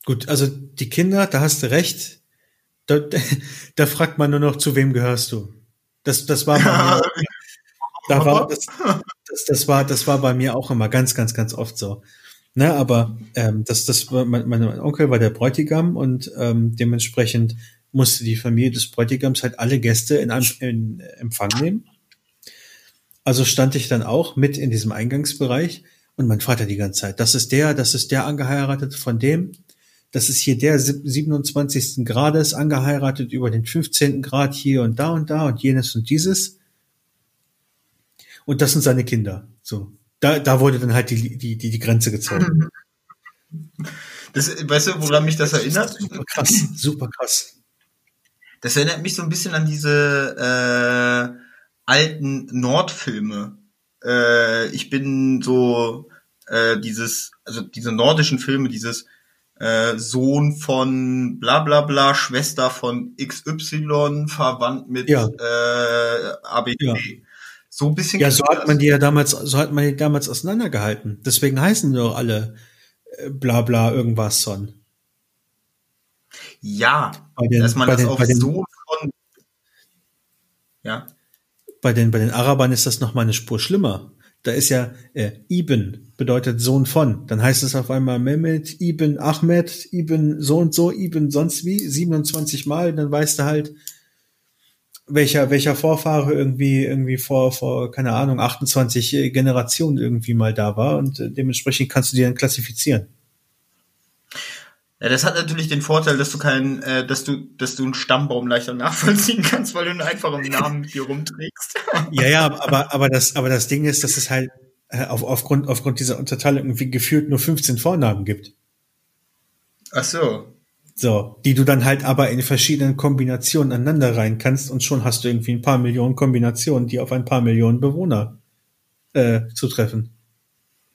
Gut, also die Kinder, da hast du recht. Da, da fragt man nur noch, zu wem gehörst du? Das, das war bei mir, da war, das, das, das, war, das war bei mir auch immer ganz, ganz, ganz oft so. Ne, aber ähm, das, das war mein, mein Onkel war der Bräutigam und ähm, dementsprechend musste die Familie des Bräutigams halt alle Gäste in, in Empfang nehmen. Also stand ich dann auch mit in diesem Eingangsbereich und mein Vater die ganze Zeit, das ist der, das ist der angeheiratet von dem, das ist hier der 27. Grades angeheiratet über den 15. Grad hier und da und da und jenes und dieses. Und das sind seine Kinder. So. Da, da wurde dann halt die, die, die, die Grenze gezogen. Das, weißt du, woran mich das erinnert? Super krass, super krass. Das erinnert mich so ein bisschen an diese äh, alten Nordfilme. Äh, ich bin so äh, dieses, also diese nordischen Filme, dieses äh, Sohn von bla bla bla, Schwester von XY, verwandt mit ja. äh, ABD. Ja. So ein bisschen. Ja, so hat man die ja damals, so hat man die damals auseinandergehalten. Deswegen heißen die doch alle äh, bla bla irgendwas son. Ja, bei den, dass man das den, auch den, so von. Ja. Bei den, bei den Arabern ist das noch mal eine Spur schlimmer. Da ist ja äh, Ibn bedeutet Sohn von. Dann heißt es auf einmal Mehmet, Ibn Ahmed, Ibn so und so, Ibn sonst wie, 27 Mal. Dann weißt du halt, welcher, welcher Vorfahre irgendwie, irgendwie vor, vor, keine Ahnung, 28 Generationen irgendwie mal da war und äh, dementsprechend kannst du die dann klassifizieren. Ja, das hat natürlich den Vorteil, dass du keinen, äh, dass du, dass du einen Stammbaum leichter nachvollziehen kannst, weil du einen einfachen Namen mit dir rumträgst. ja, ja, aber, aber das, aber das Ding ist, dass es halt äh, auf, aufgrund, aufgrund dieser Unterteilung irgendwie gefühlt nur 15 Vornamen gibt. Ach so. So, die du dann halt aber in verschiedenen Kombinationen aneinander rein kannst und schon hast du irgendwie ein paar Millionen Kombinationen, die auf ein paar Millionen Bewohner äh, zutreffen.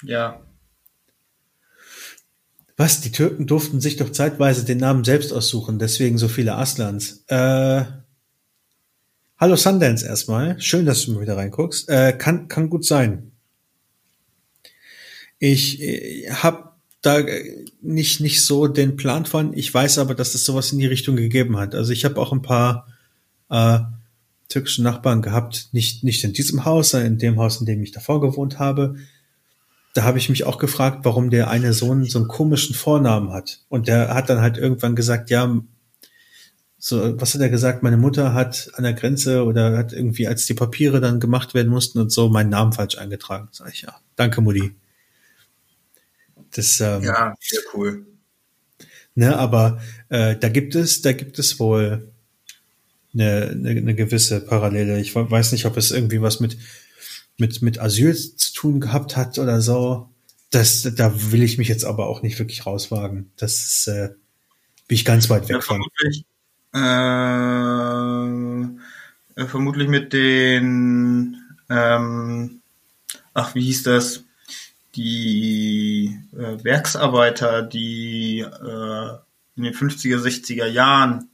Ja. Was? Die Türken durften sich doch zeitweise den Namen selbst aussuchen, deswegen so viele Aslans. Äh, hallo Sundance erstmal. Schön, dass du mal wieder reinguckst. Äh, kann, kann gut sein. Ich, äh, habe da nicht, nicht so den Plan von. Ich weiß aber, dass es sowas in die Richtung gegeben hat. Also ich habe auch ein paar äh, türkische Nachbarn gehabt, nicht, nicht in diesem Haus, sondern in dem Haus, in dem ich davor gewohnt habe. Da habe ich mich auch gefragt, warum der eine Sohn so einen komischen Vornamen hat. Und der hat dann halt irgendwann gesagt, ja, so, was hat er gesagt? Meine Mutter hat an der Grenze oder hat irgendwie, als die Papiere dann gemacht werden mussten und so, meinen Namen falsch eingetragen. Sag ich, ja, danke, Mutti. Das, ähm, ja, sehr cool. Ne, aber äh, da gibt es, da gibt es wohl eine, eine, eine gewisse Parallele. Ich weiß nicht, ob es irgendwie was mit mit mit Asyl zu tun gehabt hat oder so. Das, da will ich mich jetzt aber auch nicht wirklich rauswagen. Das ist, äh, bin ich ganz weit weg ja, von. Vermutlich, äh, vermutlich mit den, ähm, ach, wie hieß das? Die äh, Werksarbeiter, die äh, in den 50er, 60er Jahren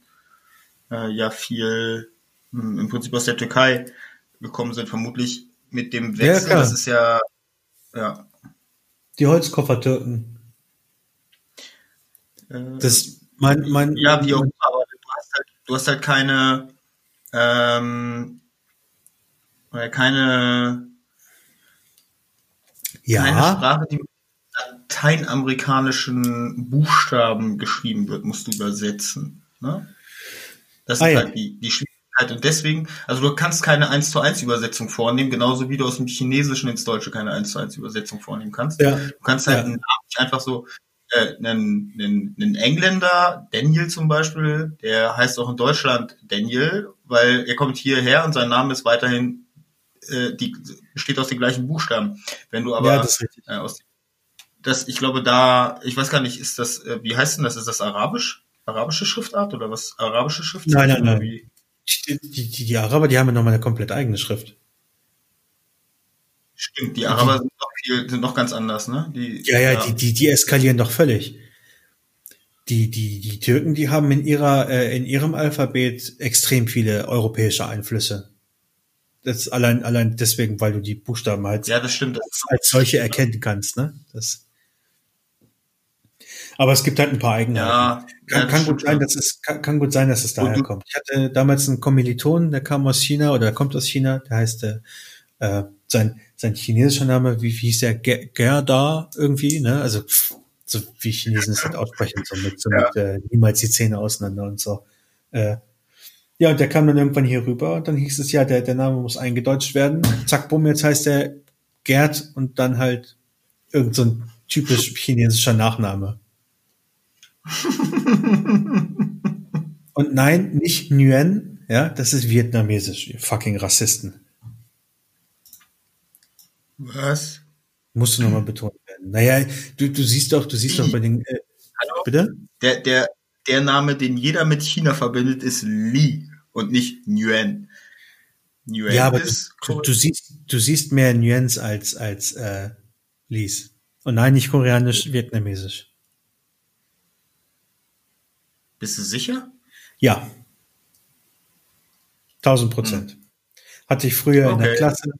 äh, ja viel mh, hm, im Prinzip aus der Türkei gekommen sind, vermutlich mit dem Wechsel. Ja, das ist ja, ja. Die Holzkoffertürken. Äh, Das, mein, mein, ja, wie auch aber du hast halt, du hast halt keine, ähm, oder keine, ja, Sprache, die mit lateinamerikanischen Buchstaben geschrieben wird, musst du übersetzen. Ne? Das Ah, ist ja. halt die, die Schwierigkeit. Und deswegen, also du kannst keine 1 zu 1 Übersetzung vornehmen, genauso wie du aus dem Chinesischen ins Deutsche keine 1 zu 1 Übersetzung vornehmen kannst. ja, Du kannst halt Ja. einen Namen nicht einfach so, äh, einen, einen, einen Engländer, Daniel zum Beispiel, der heißt auch in Deutschland Daniel, weil er kommt hierher und sein Name ist weiterhin, äh, die, besteht aus den gleichen Buchstaben. Wenn du aber ja, das ist richtig. äh, aus das, ich glaube, da, ich weiß gar nicht, ist das, äh, wie heißt denn das? Ist das Arabisch? Arabische Schriftart oder was? Arabische Schriftart? Nein, nein, nein. Die, die, die, Araber, die haben ja nochmal eine komplett eigene Schrift. Stimmt, die Araber sind noch viel, sind noch ganz anders, ne? Die, Ja, ja, Die, die, die eskalieren doch völlig. Die, die, die Türken, die haben in ihrer, äh, in ihrem Alphabet extrem viele europäische Einflüsse. Das allein, allein deswegen, weil du die Buchstaben halt ja, das stimmt. Das, als solche erkennen kannst, ne? Das. Aber es gibt halt ein paar Eigenheiten. ja, Kann, ja, kann gut sein, dass es kann, kann gut sein, dass es daher du- kommt. Ich hatte damals einen Kommiliton, der kam aus China oder der kommt aus China, der heißt äh, äh, sein sein chinesischer Name, wie, wie hieß der Ge- Gerda irgendwie, ne? Also pff, so wie Chinesen es halt aussprechen, so mit, so Ja. mit äh, niemals die Zähne auseinander und so. Äh, ja, und der kam dann irgendwann hier rüber und dann hieß es ja, der, der Name muss eingedeutscht werden. Zack, bumm, jetzt heißt der Gerd und dann halt irgend so ein typisch chinesischer Nachname. Und nein, nicht Nguyen, ja, das ist vietnamesisch, ihr fucking Rassisten. Was? Musst du nochmal betont werden. Naja, du, du siehst doch, du siehst doch bei den, äh, Hallo? bitte? Der, der, der Name, den jeder mit China verbindet, ist Li und nicht Nguyen. Nguyen Ja, aber du, du, du siehst, du siehst mehr Nuance als, als, äh, Lies. Und nein, nicht koreanisch, vietnamesisch. Bist du sicher? Ja. 1000 Prozent. Hatte ich früher in der Okay. Klasse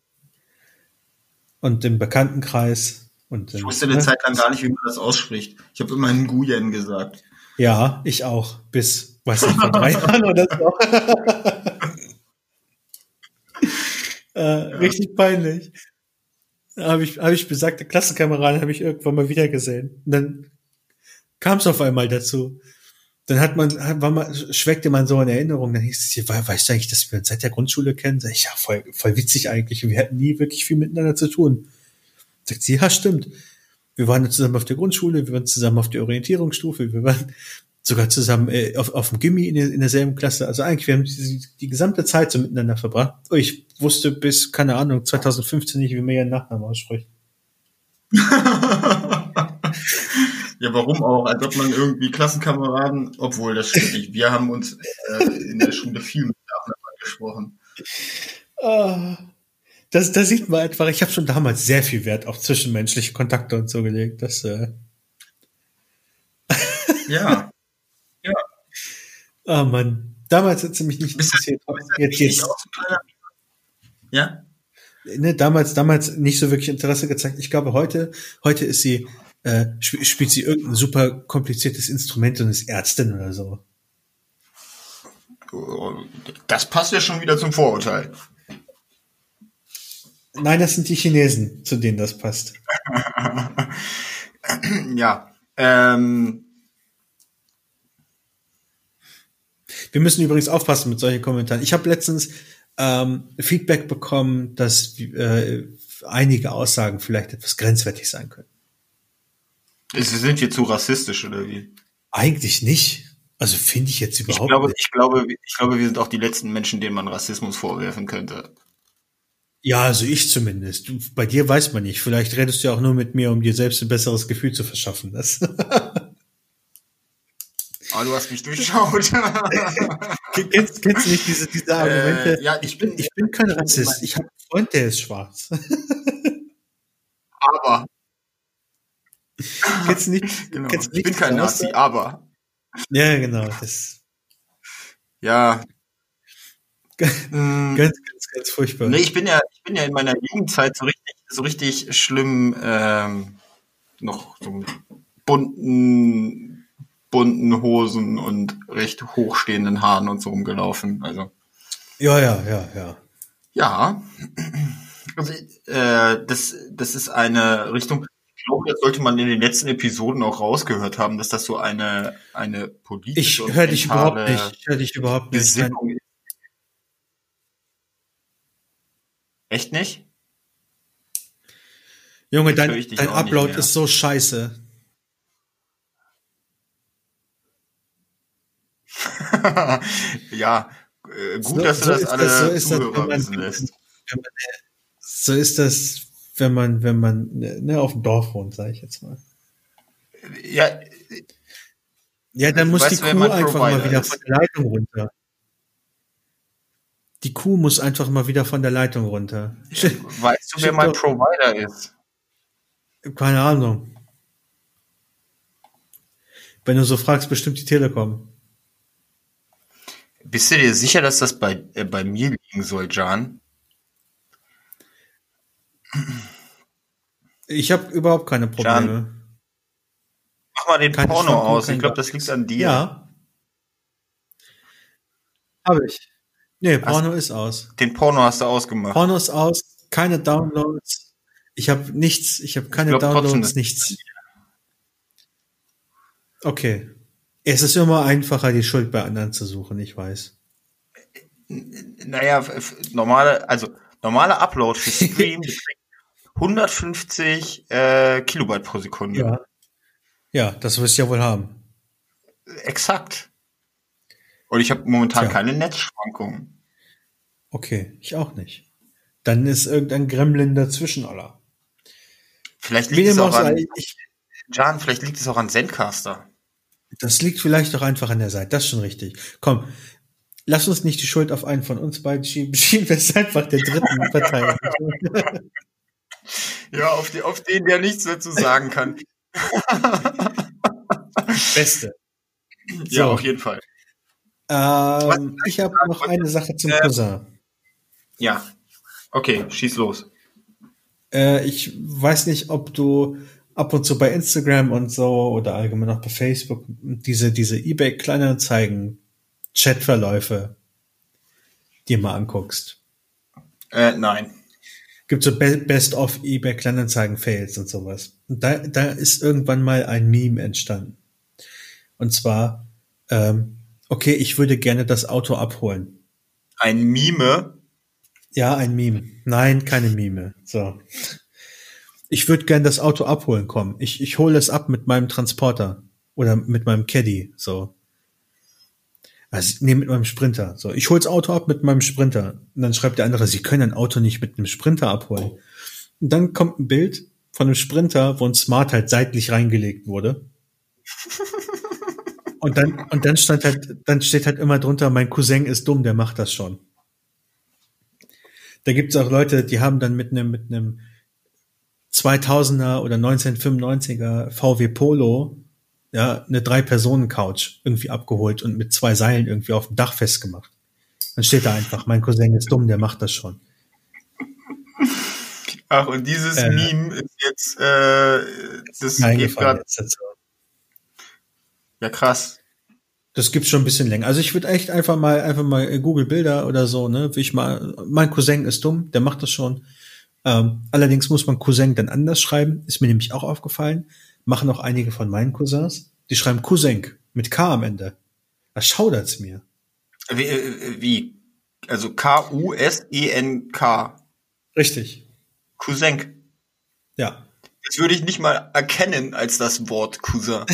und im Bekanntenkreis und Ich wusste eine ne? Zeit lang gar nicht, wie man das ausspricht. Ich habe immer Nguyen gesagt. Ja, ich auch. Bis, weiß nicht, vor drei Jahren oder so. äh, Richtig peinlich. Habe ich, hab ich besagte Klassenkameraden habe ich irgendwann mal wieder gesehen. Und dann kam es auf einmal dazu. Dann hat man, war man, schweckte man so in Erinnerung. Dann hieß es hier, "We- weißt du eigentlich, dass wir uns seit der Grundschule kennen? Sag ich, ja, voll, voll witzig eigentlich. Wir hatten nie wirklich viel miteinander zu tun. Sagt sie, ja, stimmt. Wir waren zusammen auf der Grundschule, wir waren zusammen auf der Orientierungsstufe, wir waren sogar zusammen äh, auf, auf dem Gimmi in, der, in derselben Klasse. Also eigentlich, wir haben die, die gesamte Zeit so miteinander verbracht. Oh, ich wusste bis, keine Ahnung, 2015 nicht, wie man ihren Nachnamen ausspricht. Ja, warum auch? Als ob man irgendwie Klassenkameraden, obwohl das stimmt nicht. Wir haben uns äh, in der Schule viel miteinander gesprochen. Ah, Das, das sieht man einfach, ich habe schon damals sehr viel Wert auf zwischenmenschliche Kontakte und so gelegt. Das, äh, Ja. ah Mann, damals hat sie mich nicht interessiert. Jetzt, jetzt, Ja? ne, damals, damals nicht so wirklich Interesse gezeigt. Ich glaube, heute, heute ist sie, äh, sp spielt sie irgendein super kompliziertes Instrument und ist Ärztin oder so. Das passt ja schon wieder zum Vorurteil. Nein, das sind die Chinesen, zu denen das passt. Ja. Ähm, Wir müssen übrigens aufpassen mit solchen Kommentaren. Ich habe letztens ähm, Feedback bekommen, dass äh, einige Aussagen vielleicht etwas grenzwertig sein können. sind wir zu rassistisch oder wie? Eigentlich nicht. Also finde ich jetzt Ich überhaupt glaube, nicht. ich glaube, ich glaube, wir sind auch die letzten Menschen, denen man Rassismus vorwerfen könnte. Ja, also ich zumindest. Du, bei dir weiß man nicht. Vielleicht redest du ja auch nur mit mir, um dir selbst ein besseres Gefühl zu verschaffen. Das Ah, du hast mich durchschaut. kennst, kennst du nicht diese, diese Argumente? Äh, ja, ich bin, ich bin kein Rassist. Ich habe einen Freund, der ist schwarz. aber, kennst du nicht? genau, kennst du ich bin nicht kein Nazi, aber, Ja, genau. Das ja. Ganz, Mm, ganz, ganz furchtbar. Nee, ich bin ja, ich bin ja in meiner Jugendzeit so richtig, so richtig schlimm ähm, noch so bunten, bunten Hosen und recht hochstehenden Haaren und so rumgelaufen. Also. Ja, ja, ja, ja. Ja. Also, äh, das, das ist eine Richtung. Ich glaube, das sollte man in den letzten Episoden auch rausgehört haben, dass das so eine, eine politische Ich höre dich überhaupt nicht. Ich höre dich überhaupt nicht. Gesinnung Echt nicht? Junge, dein, dein Upload ist so scheiße. ja, äh, gut, So- dass du so das ist alle das- so ist das, wenn man- wissen lässt. Wenn man, So ist das, wenn man, wenn man ne, auf dem Dorf wohnt, sage ich jetzt mal. Ja, Ja, dann muss Weißt die Kuh einfach mal wieder ist? von der Leitung runter. Die Kuh muss einfach mal wieder von der Leitung runter. weißt du, wer mein doch- Provider ist? Keine Ahnung. Wenn du so fragst, bestimmt die Telekom. Bist du dir sicher, dass das bei, äh, bei mir liegen soll, Jan? Ich habe überhaupt keine Probleme. Mach mal den Keine Porno Schwankung, aus. Ich glaube, das liegt an dir. Ja. Habe ich. Nee, Hast- Porno ist aus. Den Porno hast du ausgemacht. Porno ist aus, keine Downloads. Ich habe nichts, ich habe keine glaub trotzdem, Downloads, nichts. Okay. Es ist immer einfacher, die Schuld bei anderen zu suchen, ich weiß. Naja, normale, also normaler Upload für Stream beträgt 150 äh, Kilobyte pro Sekunde. Ja. Ja, das wirst du ja wohl haben. Exakt. Und ich habe momentan Tja. keine Netzschwankungen. Okay, ich auch nicht. Dann ist irgendein Gremlin dazwischen, aller. Vielleicht liegt es auch auch an, ich, Jan, vielleicht liegt es auch an Zencaster. das liegt vielleicht doch einfach an der Seite. Das ist schon richtig. Komm, lass uns nicht die Schuld auf einen von uns beiden schieben. Schieben wir es einfach der dritten Partei. Ja, auf, die, auf den, der nichts dazu sagen kann. Beste. Ja, So. auf jeden Fall. Ähm, ich habe noch eine Sache zum Äh, Cousin. Ja. Okay, schieß los. Äh, ich weiß nicht, ob du ab und zu bei Instagram und so oder allgemein auch bei Facebook diese, diese eBay Kleinanzeigen Chatverläufe dir mal anguckst. Äh, nein. Gibt so Be Best of eBay Kleinanzeigen Fails und sowas. Und da, da ist irgendwann mal ein Meme entstanden. Und zwar, ähm, okay, ich würde gerne das Auto abholen. Ein Mime. Ja, ein Meme. Nein, keine Meme. So. Ich würde gern das Auto abholen kommen. Ich, ich hole es ab mit meinem Transporter oder mit meinem Caddy. So. Also, nee, mit meinem Sprinter. So, ich hole das Auto ab mit meinem Sprinter. Und dann schreibt der andere, Sie können ein Auto nicht mit einem Sprinter abholen. Und dann kommt ein Bild von einem Sprinter, wo ein Smart halt seitlich reingelegt wurde. Und dann, und dann stand halt, dann steht halt immer drunter, mein Cousin ist dumm, der macht das schon. Da gibt es auch Leute, die haben dann mit einem mit einem 2000er oder 1995er VW Polo ja eine drei Personen Couch irgendwie abgeholt und mit zwei Seilen irgendwie auf dem Dach festgemacht. Dann steht da einfach, mein Cousin ist dumm, der macht das schon. Ach, und dieses Äh. Meme ist jetzt, äh, das geht gerade. Ja, krass. Das gibt's schon ein bisschen länger. Also ich würde echt einfach mal einfach mal äh, Google Bilder oder so, ne, wie ich mal mein Cousin ist dumm, der macht das schon. Ähm, allerdings muss man Cousin dann anders schreiben, ist mir nämlich auch aufgefallen. Machen auch einige von meinen Cousins, die schreiben Cousin mit K am Ende. Da schaudert's mir. Wie? äh, wie? Also K-U-S-E-N-K. Richtig. Cousin. Ja. Das würde ich nicht mal erkennen als das Wort Cousin.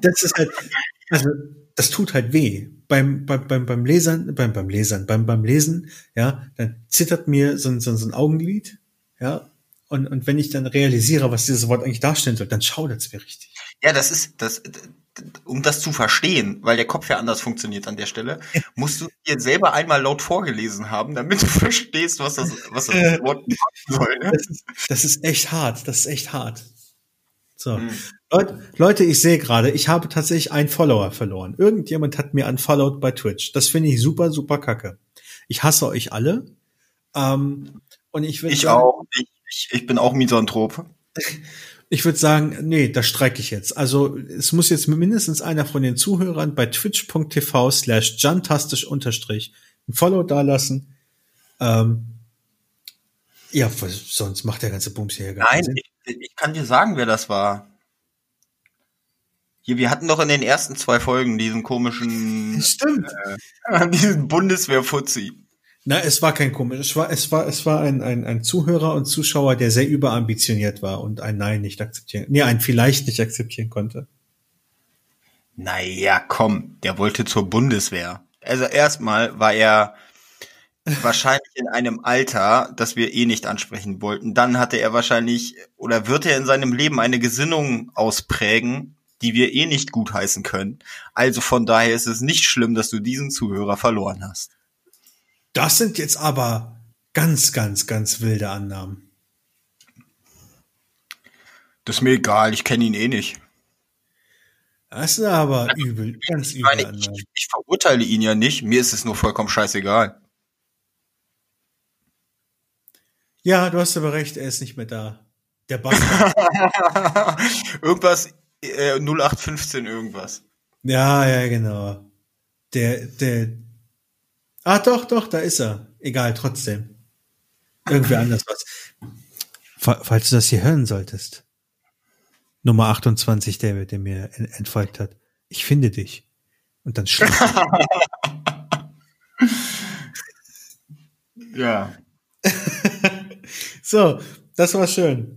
Das ist halt, also das tut halt weh. Beim, beim, beim, beim Lesern, beim, beim Lesern, beim, beim Lesen, ja, dann zittert mir so ein, so ein, so ein Augenlid, ja, und, und wenn ich dann realisiere, was dieses Wort eigentlich darstellen soll, dann schaudert's mir richtig. Ja, das ist, das, um das zu verstehen, weil der Kopf ja anders funktioniert an der Stelle, musst du dir selber einmal laut vorgelesen haben, damit du verstehst, was das, was das Wort machen soll. Ne? Das ist, das ist echt hart, das ist echt hart. So. Hm. Leute, Leute, ich sehe gerade, ich habe tatsächlich einen Follower verloren. Irgendjemand hat mir unfollowed bei Twitch. Das finde ich super, super kacke. Ich hasse euch alle. Ähm, und ich würde Ich sagen, auch. Ich, Ich, ich bin auch Misanthrop. Ich würde sagen, nee, da streike ich jetzt. Also es muss jetzt mindestens einer von den Zuhörern bei twitch.tv slash jantastisch unterstrich ein Follow dalassen. Ähm, ja, sonst macht der ganze Bums hier gar Nein, ich, ich kann dir sagen, wer das war. Hier, wir hatten doch in den ersten zwei Folgen diesen komischen, Stimmt. Äh, diesen Bundeswehr-Fuzzi. Na, es war kein komisch. Es war, es war, es war ein, ein, ein Zuhörer und Zuschauer, der sehr überambitioniert war und ein Nein nicht akzeptieren, nee, ein vielleicht nicht akzeptieren konnte. Naja, komm, der wollte zur Bundeswehr. Also erstmal war er wahrscheinlich in einem Alter, das wir eh nicht ansprechen wollten. Dann hatte er wahrscheinlich oder wird er in seinem Leben eine Gesinnung ausprägen, die wir eh nicht gutheißen können. Also von daher ist es nicht schlimm, dass du diesen Zuhörer verloren hast. Das sind jetzt aber ganz, ganz, ganz wilde Annahmen. Das ist mir egal, ich kenne ihn eh nicht. Das ist aber übel, ganz übel. Meine, ich, ich, verurteile ihn ja nicht, mir ist es nur vollkommen scheißegal. Ja, du hast aber recht, er ist nicht mehr da. Der Bastard. irgendwas, äh, 0815 irgendwas. Ja, ja, genau. Der, der, Ah, doch, doch, da ist er. Egal, trotzdem. Irgendwie anders was. Falls du das hier hören solltest. Nummer 28, der, der mir entfolgt hat. Ich finde dich. Und dann schlägt Ja. so, das war schön.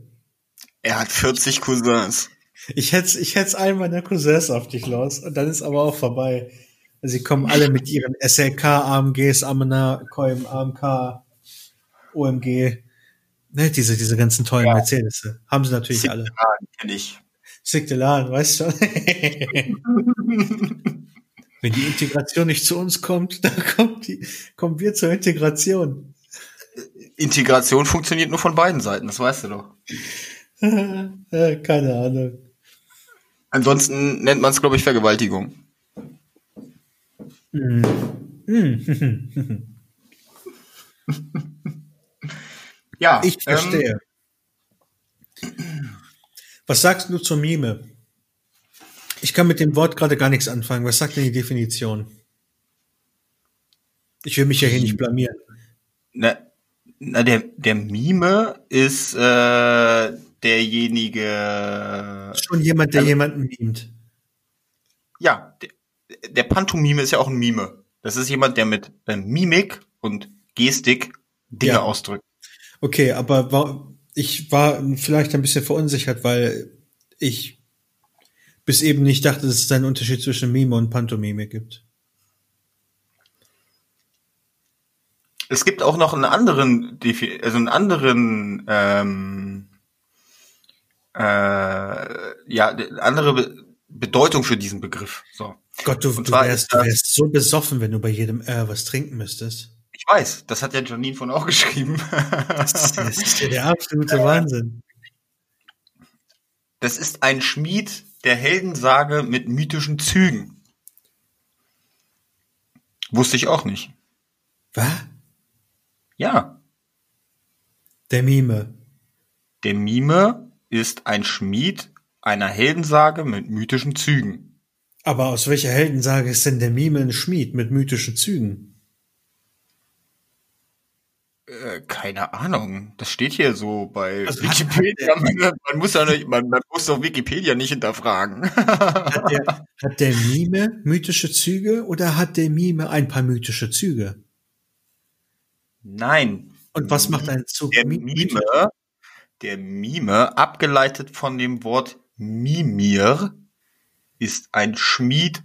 Er hat 40 Cousins. Ich hätte ich hätte einen meiner Cousins auf dich los und dann ist aber auch vorbei. Sie kommen alle mit ihren SLK, AMGs, Amena, Koim, AMK, OMG. Ne, diese, diese ganzen tollen ja. Mercedes. Haben sie natürlich Sick alle. kenn ich. Sick Delan, weißt du schon. Wenn die Integration nicht zu uns kommt, dann kommt die, kommen wir zur Integration. Integration funktioniert nur von beiden Seiten, das weißt du doch. Keine Ahnung. Ansonsten nennt man es, glaube ich, Vergewaltigung. ja, ich verstehe. Ähm, Was sagst du zur Mime? Ich kann mit dem Wort gerade gar nichts anfangen. Was sagt denn die Definition? Ich will mich ja hier nicht blamieren. Na, na der, der Mime ist äh, derjenige. Schon jemand, der also, jemanden mimt. Ja, der, der Pantomime ist ja auch ein Mime. Das ist jemand, der mit äh, Mimik und Gestik Dinge ja. ausdrückt. Okay, aber war, ich war vielleicht ein bisschen verunsichert, weil ich bis eben nicht dachte, dass es einen Unterschied zwischen Mime und Pantomime gibt. Es gibt auch noch einen anderen, also einen anderen, ähm, äh, ja, andere Bedeutung für diesen Begriff. So. Gott, du, du, wärst, du wärst so besoffen, wenn du bei jedem äh, was trinken müsstest. Ich weiß, das hat ja Janine von auch geschrieben. das, ist, das ist ja der absolute Wahnsinn. Das ist ein Schmied der Heldensage mit mythischen Zügen. Wusste ich auch nicht. Was? Ja. Der Mime. Der Mime ist ein Schmied einer Heldensage mit mythischen Zügen. Aber aus welcher Heldensage ist denn der Mime ein Schmied mit mythischen Zügen? Äh, keine Ahnung. Das steht hier so bei also Wikipedia. Hat man, muss ja nicht, man, man, muss doch Wikipedia nicht hinterfragen. Hat der, hat der Mime mythische Züge oder hat der Mime ein paar mythische Züge? Nein. Und was macht ein Zug? Der Mime, der Mime, abgeleitet von dem Wort Mimir ist ein Schmied.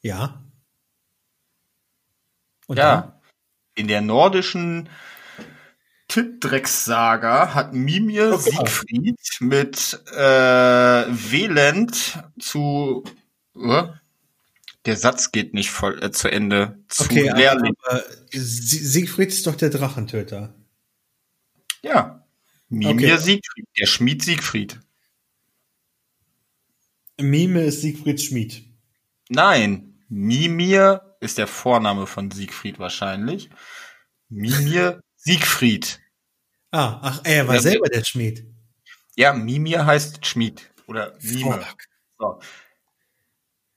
Ja. Und ja. Dann? In der nordischen Tittdrecks-Saga hat Mimir oh, Siegfried mit äh, Velend zu uh, der Satz geht nicht voll äh, zu Ende. Zu okay, aber, aber Siegfried ist doch der Drachentöter. Ja. Mimir okay. Siegfried, der Schmied Siegfried. Mime ist Siegfried Schmied. Nein, Mimir ist der Vorname von Siegfried wahrscheinlich. Mimir Siegfried. Ah, ach, er war Ja. selber der Schmied. Ja, Mimir heißt Schmied oder Mime. So.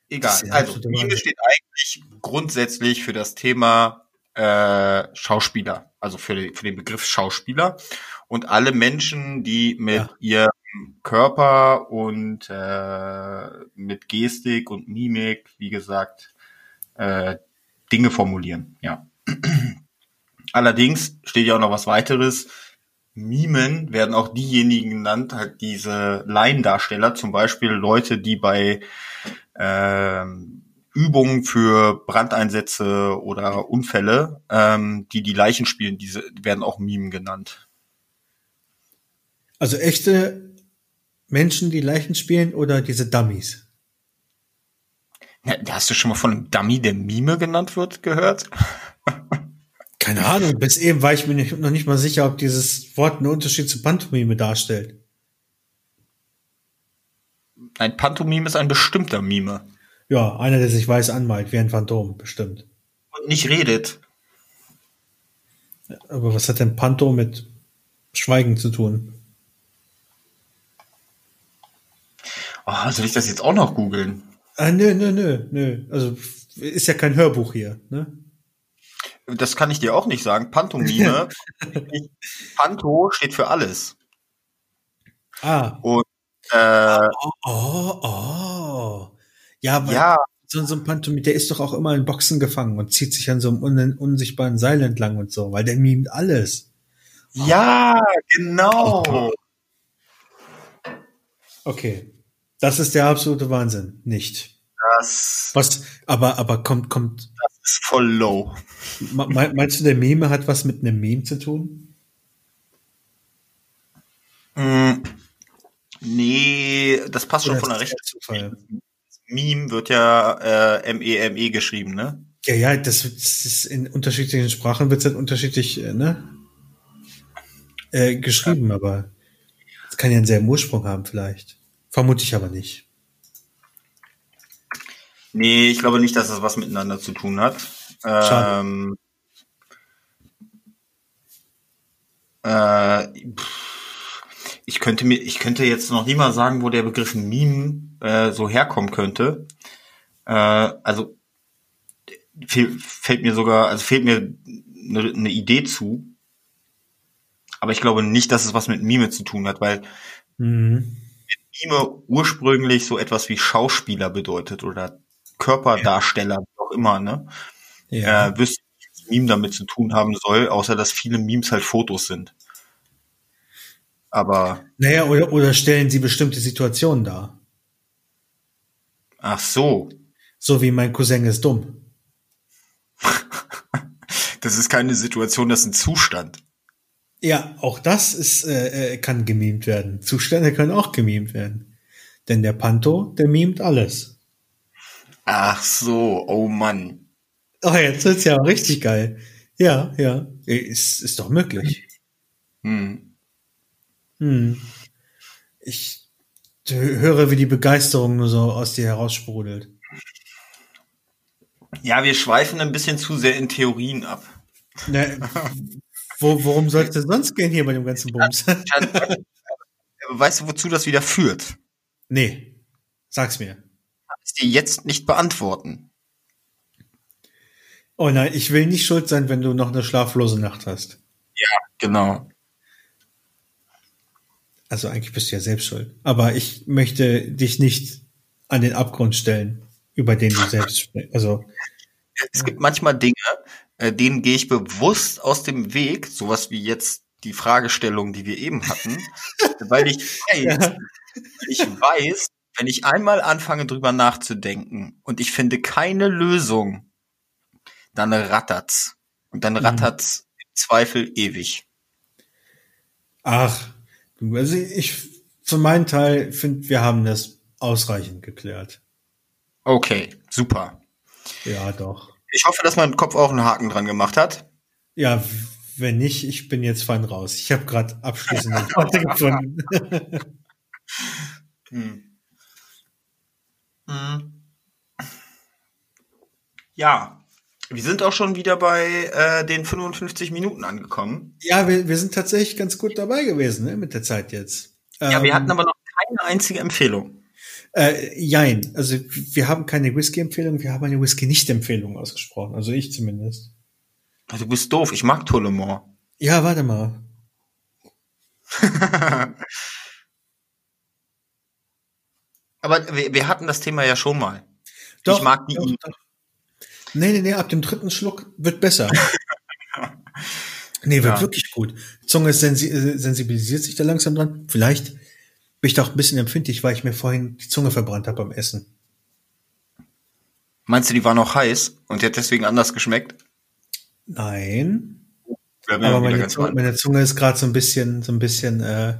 Egal. Also, Mime steht eigentlich grundsätzlich für das Thema äh, Schauspieler, also für, den- für den Begriff Schauspieler. Und alle Menschen, die mit Ja. ihrem Körper und äh, mit Gestik und Mimik, wie gesagt, äh, Dinge formulieren. Ja. Allerdings steht ja auch noch was weiteres. Mimen werden auch diejenigen genannt, halt diese Laiendarsteller, zum Beispiel Leute, die bei ähm, Übungen für Brandeinsätze oder Unfälle, ähm, die die Leichen spielen, diese werden auch Mimen genannt. Also echte Menschen, die Leichen spielen oder diese Dummies? Ja, hast du schon mal von einem Dummy, der Mime genannt wird, gehört? Keine Ahnung, bis eben war ich mir nicht, noch nicht mal sicher, ob dieses Wort einen Unterschied zu Pantomime darstellt. Ein Pantomime ist ein bestimmter Mime Ja, einer, der sich weiß anmalt, wie ein Phantom, bestimmt. und nicht redet. Aber was hat denn Panto mit Schweigen zu tun? Oh, soll ich das jetzt auch noch googeln? Ah, nö, nö, nö, nö. Also ist ja kein Hörbuch hier, ne? Das kann ich dir auch nicht sagen. Pantomime. Panto steht für alles. Ah. Und äh, Oh, oh. Ja, aber ja, so, so ein Pantomime, der ist doch auch immer in Boxen gefangen und zieht sich an so einem un unsichtbaren Seil entlang und so, weil der mimt alles. ja, genau. Okay. Das ist der absolute Wahnsinn. Nicht. Das Was, aber, aber kommt, kommt, ist voll low. me- me- meinst du, der Meme hat was mit einem Meme zu tun? Mm, nee, das passt schon Oder von der das Rechten. Meme wird ja äh, M-E-M-E geschrieben, ne? Ja, ja, das, das ist in unterschiedlichen Sprachen wird es halt unterschiedlich, äh, ne? Äh, geschrieben, aber es kann ja einen selben Ursprung haben, vielleicht. Vermute ich aber nicht. Nee, ich glaube nicht, dass das was miteinander zu tun hat. Schade. Ähm, äh, ich könnte mir, ich könnte jetzt noch nie mal sagen, wo der Begriff Meme äh, so herkommen könnte. Äh, also fehl, fällt mir sogar, also fehlt mir eine, eine Idee zu. Aber ich glaube nicht, dass es was mit Mime zu tun hat, weil Mhm. Mime ursprünglich so etwas wie Schauspieler bedeutet oder Körperdarsteller, wie auch immer, ne? Ja. Äh, wüsste nicht, was Meme damit zu tun haben soll, außer dass viele Memes halt Fotos sind. Aber, Naja, oder, oder stellen sie bestimmte Situationen dar. Ach so, So wie mein Cousin ist dumm. das ist keine Situation, das ist ein Zustand. Ja, auch das ist, äh, äh, kann gemimt werden. Zustände können auch gemimt werden. Denn der Panto, der mimt alles. Ach so, oh Mann. Oh, jetzt wird's ja richtig geil. Ja, ja. Ist, ist doch möglich. Hm. Hm. Ich höre, wie die Begeisterung nur so aus dir heraussprudelt. Ja, wir schweifen ein bisschen zu sehr in Theorien ab. Na, wo, worum sollte es sonst gehen hier bei dem ganzen Bums? Weißt du, wozu das wieder führt? nee, sag's mir. Kann ich dir jetzt nicht beantworten. Oh nein, ich will nicht schuld sein, wenn du noch eine schlaflose Nacht hast. Genau. Also eigentlich bist du ja selbst schuld. Aber ich möchte dich nicht an den Abgrund stellen, über den du selbst sprichst. Also, Es gibt manchmal Dinge, äh, denen gehe ich bewusst aus dem Weg, sowas wie jetzt die Fragestellung, die wir eben hatten, weil ich weiß, ich weiß, wenn ich einmal anfange drüber nachzudenken und ich finde keine Lösung, dann rattert's. Und dann rattert's im Zweifel ewig. ach, also ich, für meinen Teil finde, wir haben das ausreichend geklärt. Okay, super. Ja, doch. Ich hoffe, dass mein Kopf auch einen Haken dran gemacht hat. Ja, wenn nicht, ich bin jetzt fein raus. Ich habe gerade abschließende Worte gefunden. Hm. Hm. Ja, Wir sind auch schon wieder bei äh, den 55 Minuten angekommen. Ja, wir, wir sind tatsächlich ganz gut dabei gewesen ne, mit der Zeit jetzt. Ja, wir hatten aber noch keine einzige Empfehlung. Äh, jein, also wir haben keine Whisky-Empfehlung, wir haben eine Whisky-Nicht-Empfehlung ausgesprochen, also ich zumindest. Du bist doof, ich mag Tullemore. Ja, warte mal. aber wir, wir hatten das Thema ja schon mal. Doch, ich mag die. doch, doch. Nee, nee, nee, ab dem dritten Schluck wird besser. nee, wird Ja. wirklich gut. Die Zunge sensi äh, sensibilisiert sich da langsam dran. Vielleicht bin ich da auch ein bisschen empfindlich, weil ich mir vorhin die Zunge verbrannt habe beim Essen. Meinst du, die war noch heiß und die hat deswegen anders geschmeckt? Nein. Aber meine Zunge, meine Zunge ist gerade so ein bisschen, so ein bisschen äh,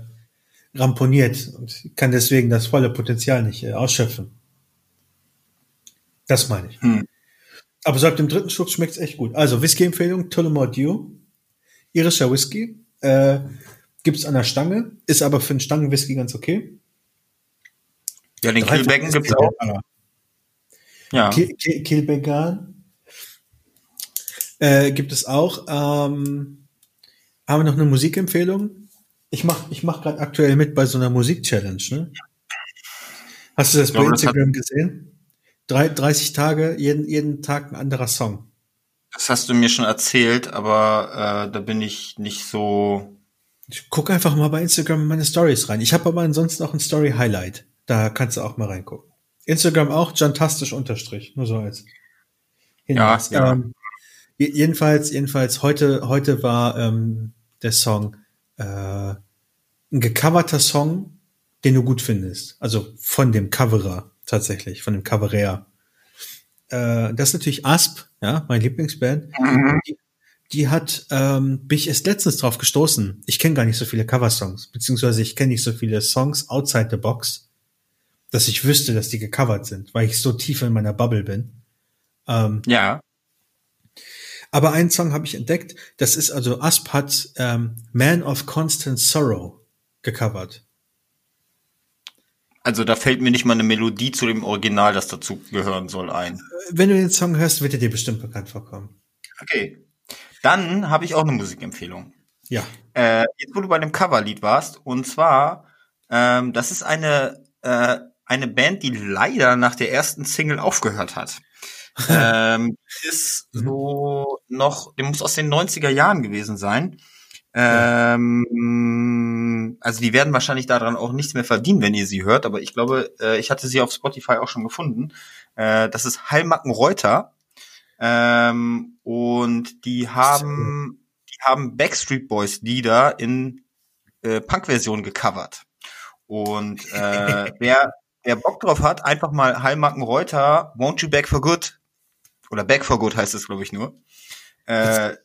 ramponiert und kann deswegen das volle Potenzial nicht äh, ausschöpfen. Das meine ich. Hm. Aber ab dem dritten Schluck schmeckt's echt gut. Also Whisky-Empfehlung, Tullamore Dew, irischer Whisky, äh, gibt's an der Stange, ist aber für einen Stangenwhisky ganz okay. Ja, den Kielbecken gibt's auch. ja. Ja. Ki- Ki- Kilbegan äh, gibt es auch. Ähm, haben wir noch eine Musikempfehlung? Ich mach, ich mach gerade aktuell mit bei so einer Musik-Challenge. Ne? Hast du das Ich bei glaube, das Instagram gesehen? Drei, 30 Tage, jeden, jeden Tag ein anderer Song. Das hast du mir schon erzählt, aber äh, da bin ich nicht so. Ich guck einfach mal bei Instagram in meine Stories rein. Ich habe aber ansonsten auch ein Story-Highlight. Da kannst du auch mal reingucken. Instagram auch, jantastisch unterstrich. Nur so als Hinweis. Ja, ja. Ähm, je- jedenfalls, jedenfalls, heute, heute war ähm, der Song äh, ein gecoverter Song, den du gut findest. Also von dem Coverer tatsächlich, von dem Coverer. Äh, das ist natürlich Asp, ja, mein Lieblingsband. Die, die hat, ähm, bin ich erst letztens drauf gestoßen. Ich kenne gar nicht so viele Coversongs, beziehungsweise ich kenne nicht so viele Songs outside the box, dass ich wüsste, dass die gecovert sind, weil ich so tief in meiner Bubble bin. Ähm, Ja. aber einen Song habe ich entdeckt, das ist also Asp hat ähm, Man of Constant Sorrow gecovert. Also da fällt mir nicht mal eine Melodie zu dem Original, das dazu gehören soll, ein. Wenn du den Song hörst, wird er dir bestimmt bekannt vorkommen. Okay. Dann habe ich auch eine Musikempfehlung. Ja. Äh, jetzt, wo du bei dem Coverlied warst, und zwar, ähm, das ist eine, äh, eine Band, die leider nach der ersten Single aufgehört hat. ähm, ist so noch, der muss aus den 90er Jahren gewesen sein. Ähm, also die werden wahrscheinlich daran auch nichts mehr verdienen, wenn ihr sie hört, aber ich glaube, äh, ich hatte sie auf Spotify auch schon gefunden. Äh, das ist Heilmacken Reuter. Ähm, und die haben, die haben Backstreet Boys Lieder in äh, Punk-Version gecovert. Und äh, wer, wer Bock drauf hat, einfach mal Heilmacken Reuter, Won't You Back for Good, oder Back for Good heißt es, glaube ich, nur, äh,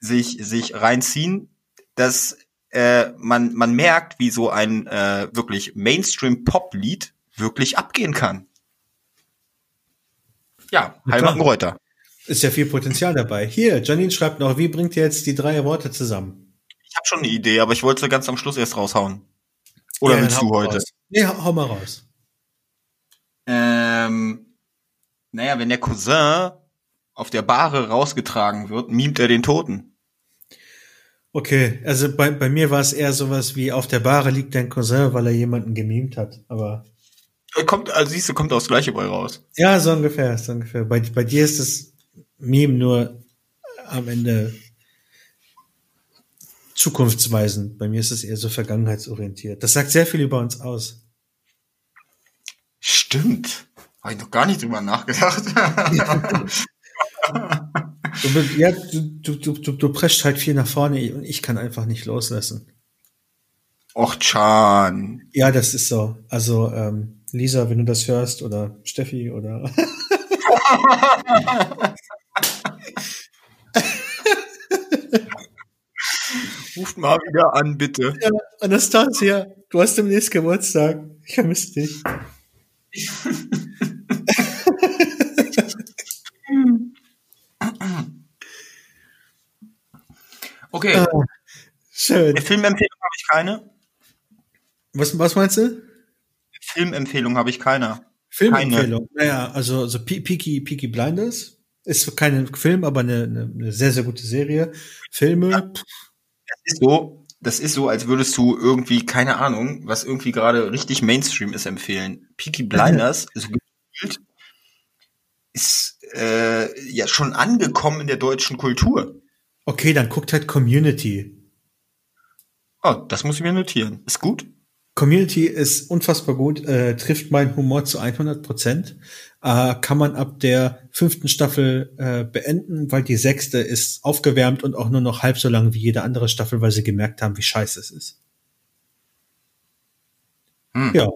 sich, sich reinziehen, dass äh, man, man merkt, wie so ein äh, wirklich Mainstream-Pop-Lied wirklich abgehen kann. Ja, klar. Reuter. Ist ja viel Potenzial dabei. Hier, Janine schreibt noch, wie bringt ihr jetzt die drei Worte zusammen? Ich habe schon eine Idee, aber ich wollte sie ganz am Schluss erst raushauen. Oder Ja, willst du heute? raus. Nee, hau, hau mal raus. Ähm, naja, wenn der Cousin auf der Bahre rausgetragen wird, mimt er den Toten. Okay, also bei, bei mir war es eher sowas wie auf der Bahre liegt dein Cousin, weil er jemanden gemimt hat. Aber Kommt, also siehst du, kommt aufs gleiche bei raus. ja, so ungefähr, so ungefähr. Bei, bei dir ist das Meme nur am Ende zukunftsweisend. Bei mir ist es eher so vergangenheitsorientiert. Das sagt sehr viel über uns aus. Stimmt. Habe ich noch gar nicht drüber nachgedacht. Du, ja, du, du, du, du, du prescht halt viel nach vorne und ich kann einfach nicht loslassen. Och, Chan. Ja, das ist so. Also, ähm, Lisa, wenn du das hörst, oder Steffi, oder Ruft mal wieder an, bitte. ja, Anastasia, du hast demnächst Geburtstag. Ich vermisse dich. Okay, Ah, Schön. eine Filmempfehlung habe ich keine. Was, was meinst du? Filmempfehlung habe ich keine. Filmempfehlung. Naja, also, also Pe- Peaky, Peaky Blinders Ist kein Film, aber eine, eine, eine sehr, sehr gute Serie. Filme. Ja, das ist so, das ist so, als würdest du irgendwie, keine Ahnung, was irgendwie gerade richtig Mainstream ist, empfehlen. Peaky Blinders, so gefühlt, ist äh, ja schon angekommen in der deutschen Kultur. Okay, dann guckt halt Community. Oh, das muss ich mir notieren. Ist gut? Community ist unfassbar gut, äh, trifft meinen Humor zu 100 Prozent. Äh, kann man ab der fünften Staffel äh, beenden, weil die sechste ist aufgewärmt und auch nur noch halb so lang wie jede andere Staffel, weil sie gemerkt haben, wie scheiße es ist. Hm. Ja.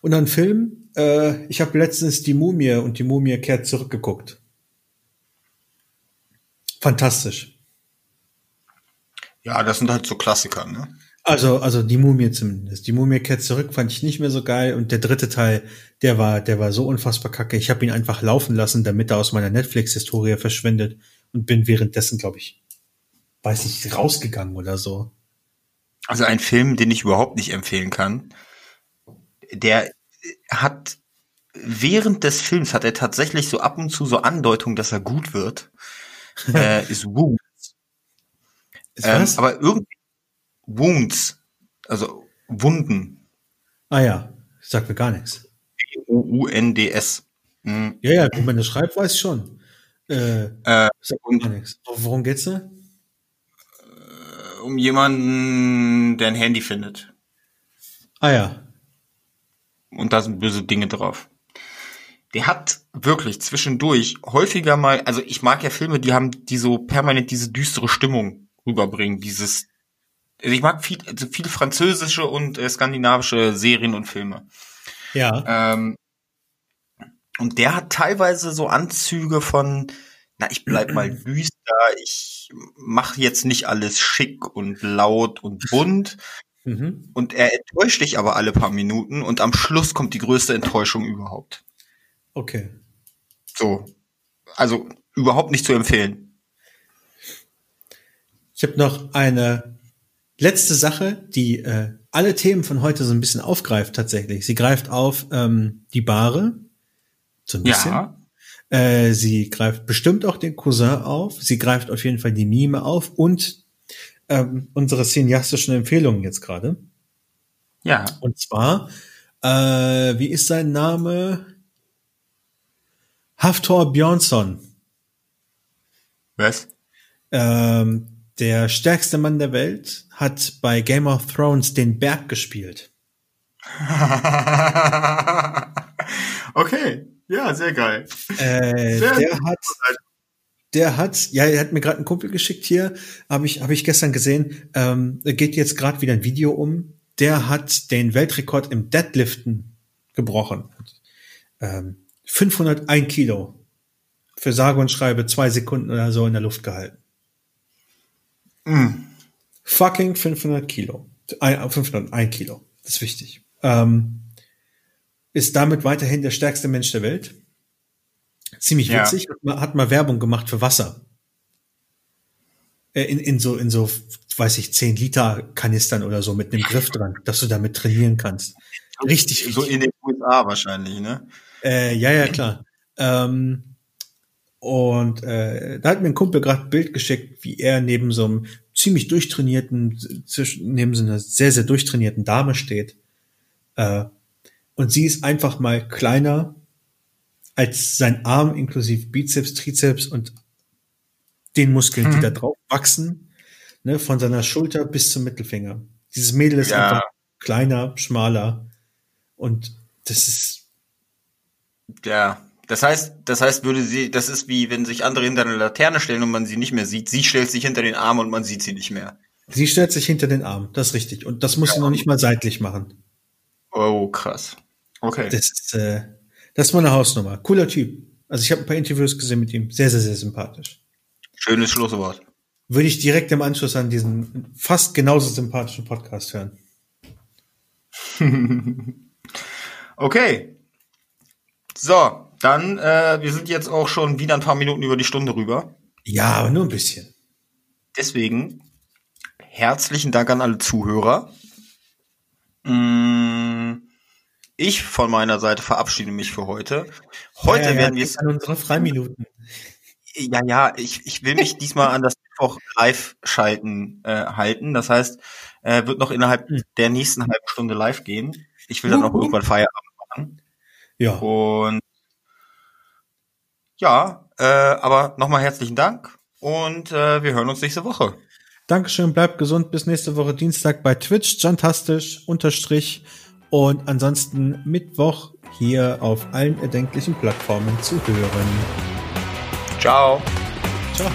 Und dann Film. Äh, ich habe letztens die Mumie und die Mumie kehrt zurückgeguckt. Fantastisch. Ja, das sind halt so Klassiker, ne? Also, also die Mumie zumindest. Die Mumie kehrt zurück, fand ich nicht mehr so geil. Und der dritte Teil, der war, der war so unfassbar kacke. Ich habe ihn einfach laufen lassen, damit er aus meiner Netflix-Historie verschwindet und bin währenddessen, glaube ich, weiß nicht, rausgegangen oder so. Also ein Film, den ich überhaupt nicht empfehlen kann. Der hat während des Films hat er tatsächlich so ab und zu so Andeutung, dass er gut wird. äh, ist Wounds. Ist ähm, aber irgendwie Wounds, also Wunden. Ah ja, sagt mir gar nichts. U-U-N-D-S. Mhm. Ja, ja, wenn man das schreibt, weiß ich schon. Äh, äh, sagt mir gar nichts. Worum geht's da? Äh, um jemanden, der ein Handy findet. Ah ja. Und da sind böse Dinge drauf. Der hat wirklich zwischendurch häufiger mal, also ich mag ja Filme, die haben, die so permanent diese düstere Stimmung rüberbringen, dieses also ich mag viel, also viele französische und äh, skandinavische Serien und Filme. Ja. Ähm, und der hat teilweise so Anzüge von, na, ich bleib mal düster, ich mache jetzt nicht alles schick und laut und bunt. Mhm. Und er enttäuscht dich aber alle paar Minuten und am Schluss kommt die größte Enttäuschung überhaupt. Okay. So. Also überhaupt nicht zu empfehlen. Ich habe noch eine letzte Sache, die äh, alle Themen von heute so ein bisschen aufgreift tatsächlich. Sie greift auf ähm, die Bahre, so ein bisschen. Ja. Äh, sie greift bestimmt auch den Cousin auf. Sie greift auf jeden Fall die Mime auf und ähm, unsere cineastischen Empfehlungen jetzt gerade. Ja. Und zwar, äh, wie ist sein Name? Haftor Björnsson. Was? Ähm, der stärkste Mann der Welt hat bei Game of Thrones den Berg gespielt. okay, ja, sehr geil. Äh, sehr der hat, der hat, ja, er hat mir gerade einen Kumpel geschickt hier, habe ich, habe ich gestern gesehen. Ähm, geht jetzt gerade wieder ein Video um. Der hat den Weltrekord im Deadliften gebrochen. Ähm, 501 Kilo für sage und schreibe zwei Sekunden oder so in der Luft gehalten. Mm. Fucking 500 Kilo. 501 Kilo. Das ist wichtig. Ähm, ist damit weiterhin der stärkste Mensch der Welt. Ziemlich witzig. Ja. Hat, mal, hat mal Werbung gemacht für Wasser. Äh, in, in so, in so, weiß ich, 10 Liter Kanistern oder so mit einem Griff dran, dass du damit trainieren kannst. Richtig, richtig. So in den USA wahrscheinlich, ne? Äh, ja, ja, klar. Ähm, und äh, da hat mir ein Kumpel gerade ein Bild geschickt, wie er neben so einem ziemlich durchtrainierten, neben so einer sehr, sehr durchtrainierten Dame steht. Äh, und sie ist einfach mal kleiner als sein Arm inklusive Bizeps, Trizeps und den Muskeln, hm. die da drauf wachsen, ne, von seiner Schulter bis zum Mittelfinger. Dieses Mädel ist ja. einfach kleiner, schmaler und das ist ja das heißt, das heißt, würde sie, das ist wie, wenn sich andere hinter eine Laterne stellen und man sie nicht mehr sieht. Sie stellt sich hinter den Arm und man sieht sie nicht mehr. Sie stellt sich hinter den Arm, das ist richtig. Und das muss ja. sie noch nicht mal seitlich machen. Oh, krass. Okay. Das ist, äh, das ist meine Hausnummer. Cooler Typ. Also ich habe ein paar Interviews gesehen mit ihm. Sehr, sehr, sehr sympathisch. Schönes Schlusswort. Würde ich direkt im Anschluss an diesen fast genauso sympathischen Podcast hören. okay. So, dann, äh, wir sind jetzt auch schon wieder ein paar Minuten über die Stunde rüber. Ja, aber nur ein bisschen. Deswegen herzlichen Dank an alle Zuhörer. Mm, ich von meiner Seite verabschiede mich für heute. Heute ja, ja, werden wir an unsere Freiminuten. Ja, ja, ich, ich will mich diesmal an das Mittwoch live schalten äh, halten. Das heißt, äh, wird noch innerhalb Hm. der nächsten halben Stunde live gehen. Ich will dann auch irgendwann Feierabend machen. Ja, Und ja, äh, aber nochmal herzlichen Dank und äh, wir hören uns nächste Woche. Dankeschön, bleibt gesund, bis nächste Woche Dienstag bei Twitch, Jantastisch, Unterstrich und ansonsten Mittwoch hier auf allen erdenklichen Plattformen zu hören. Ciao. Ciao.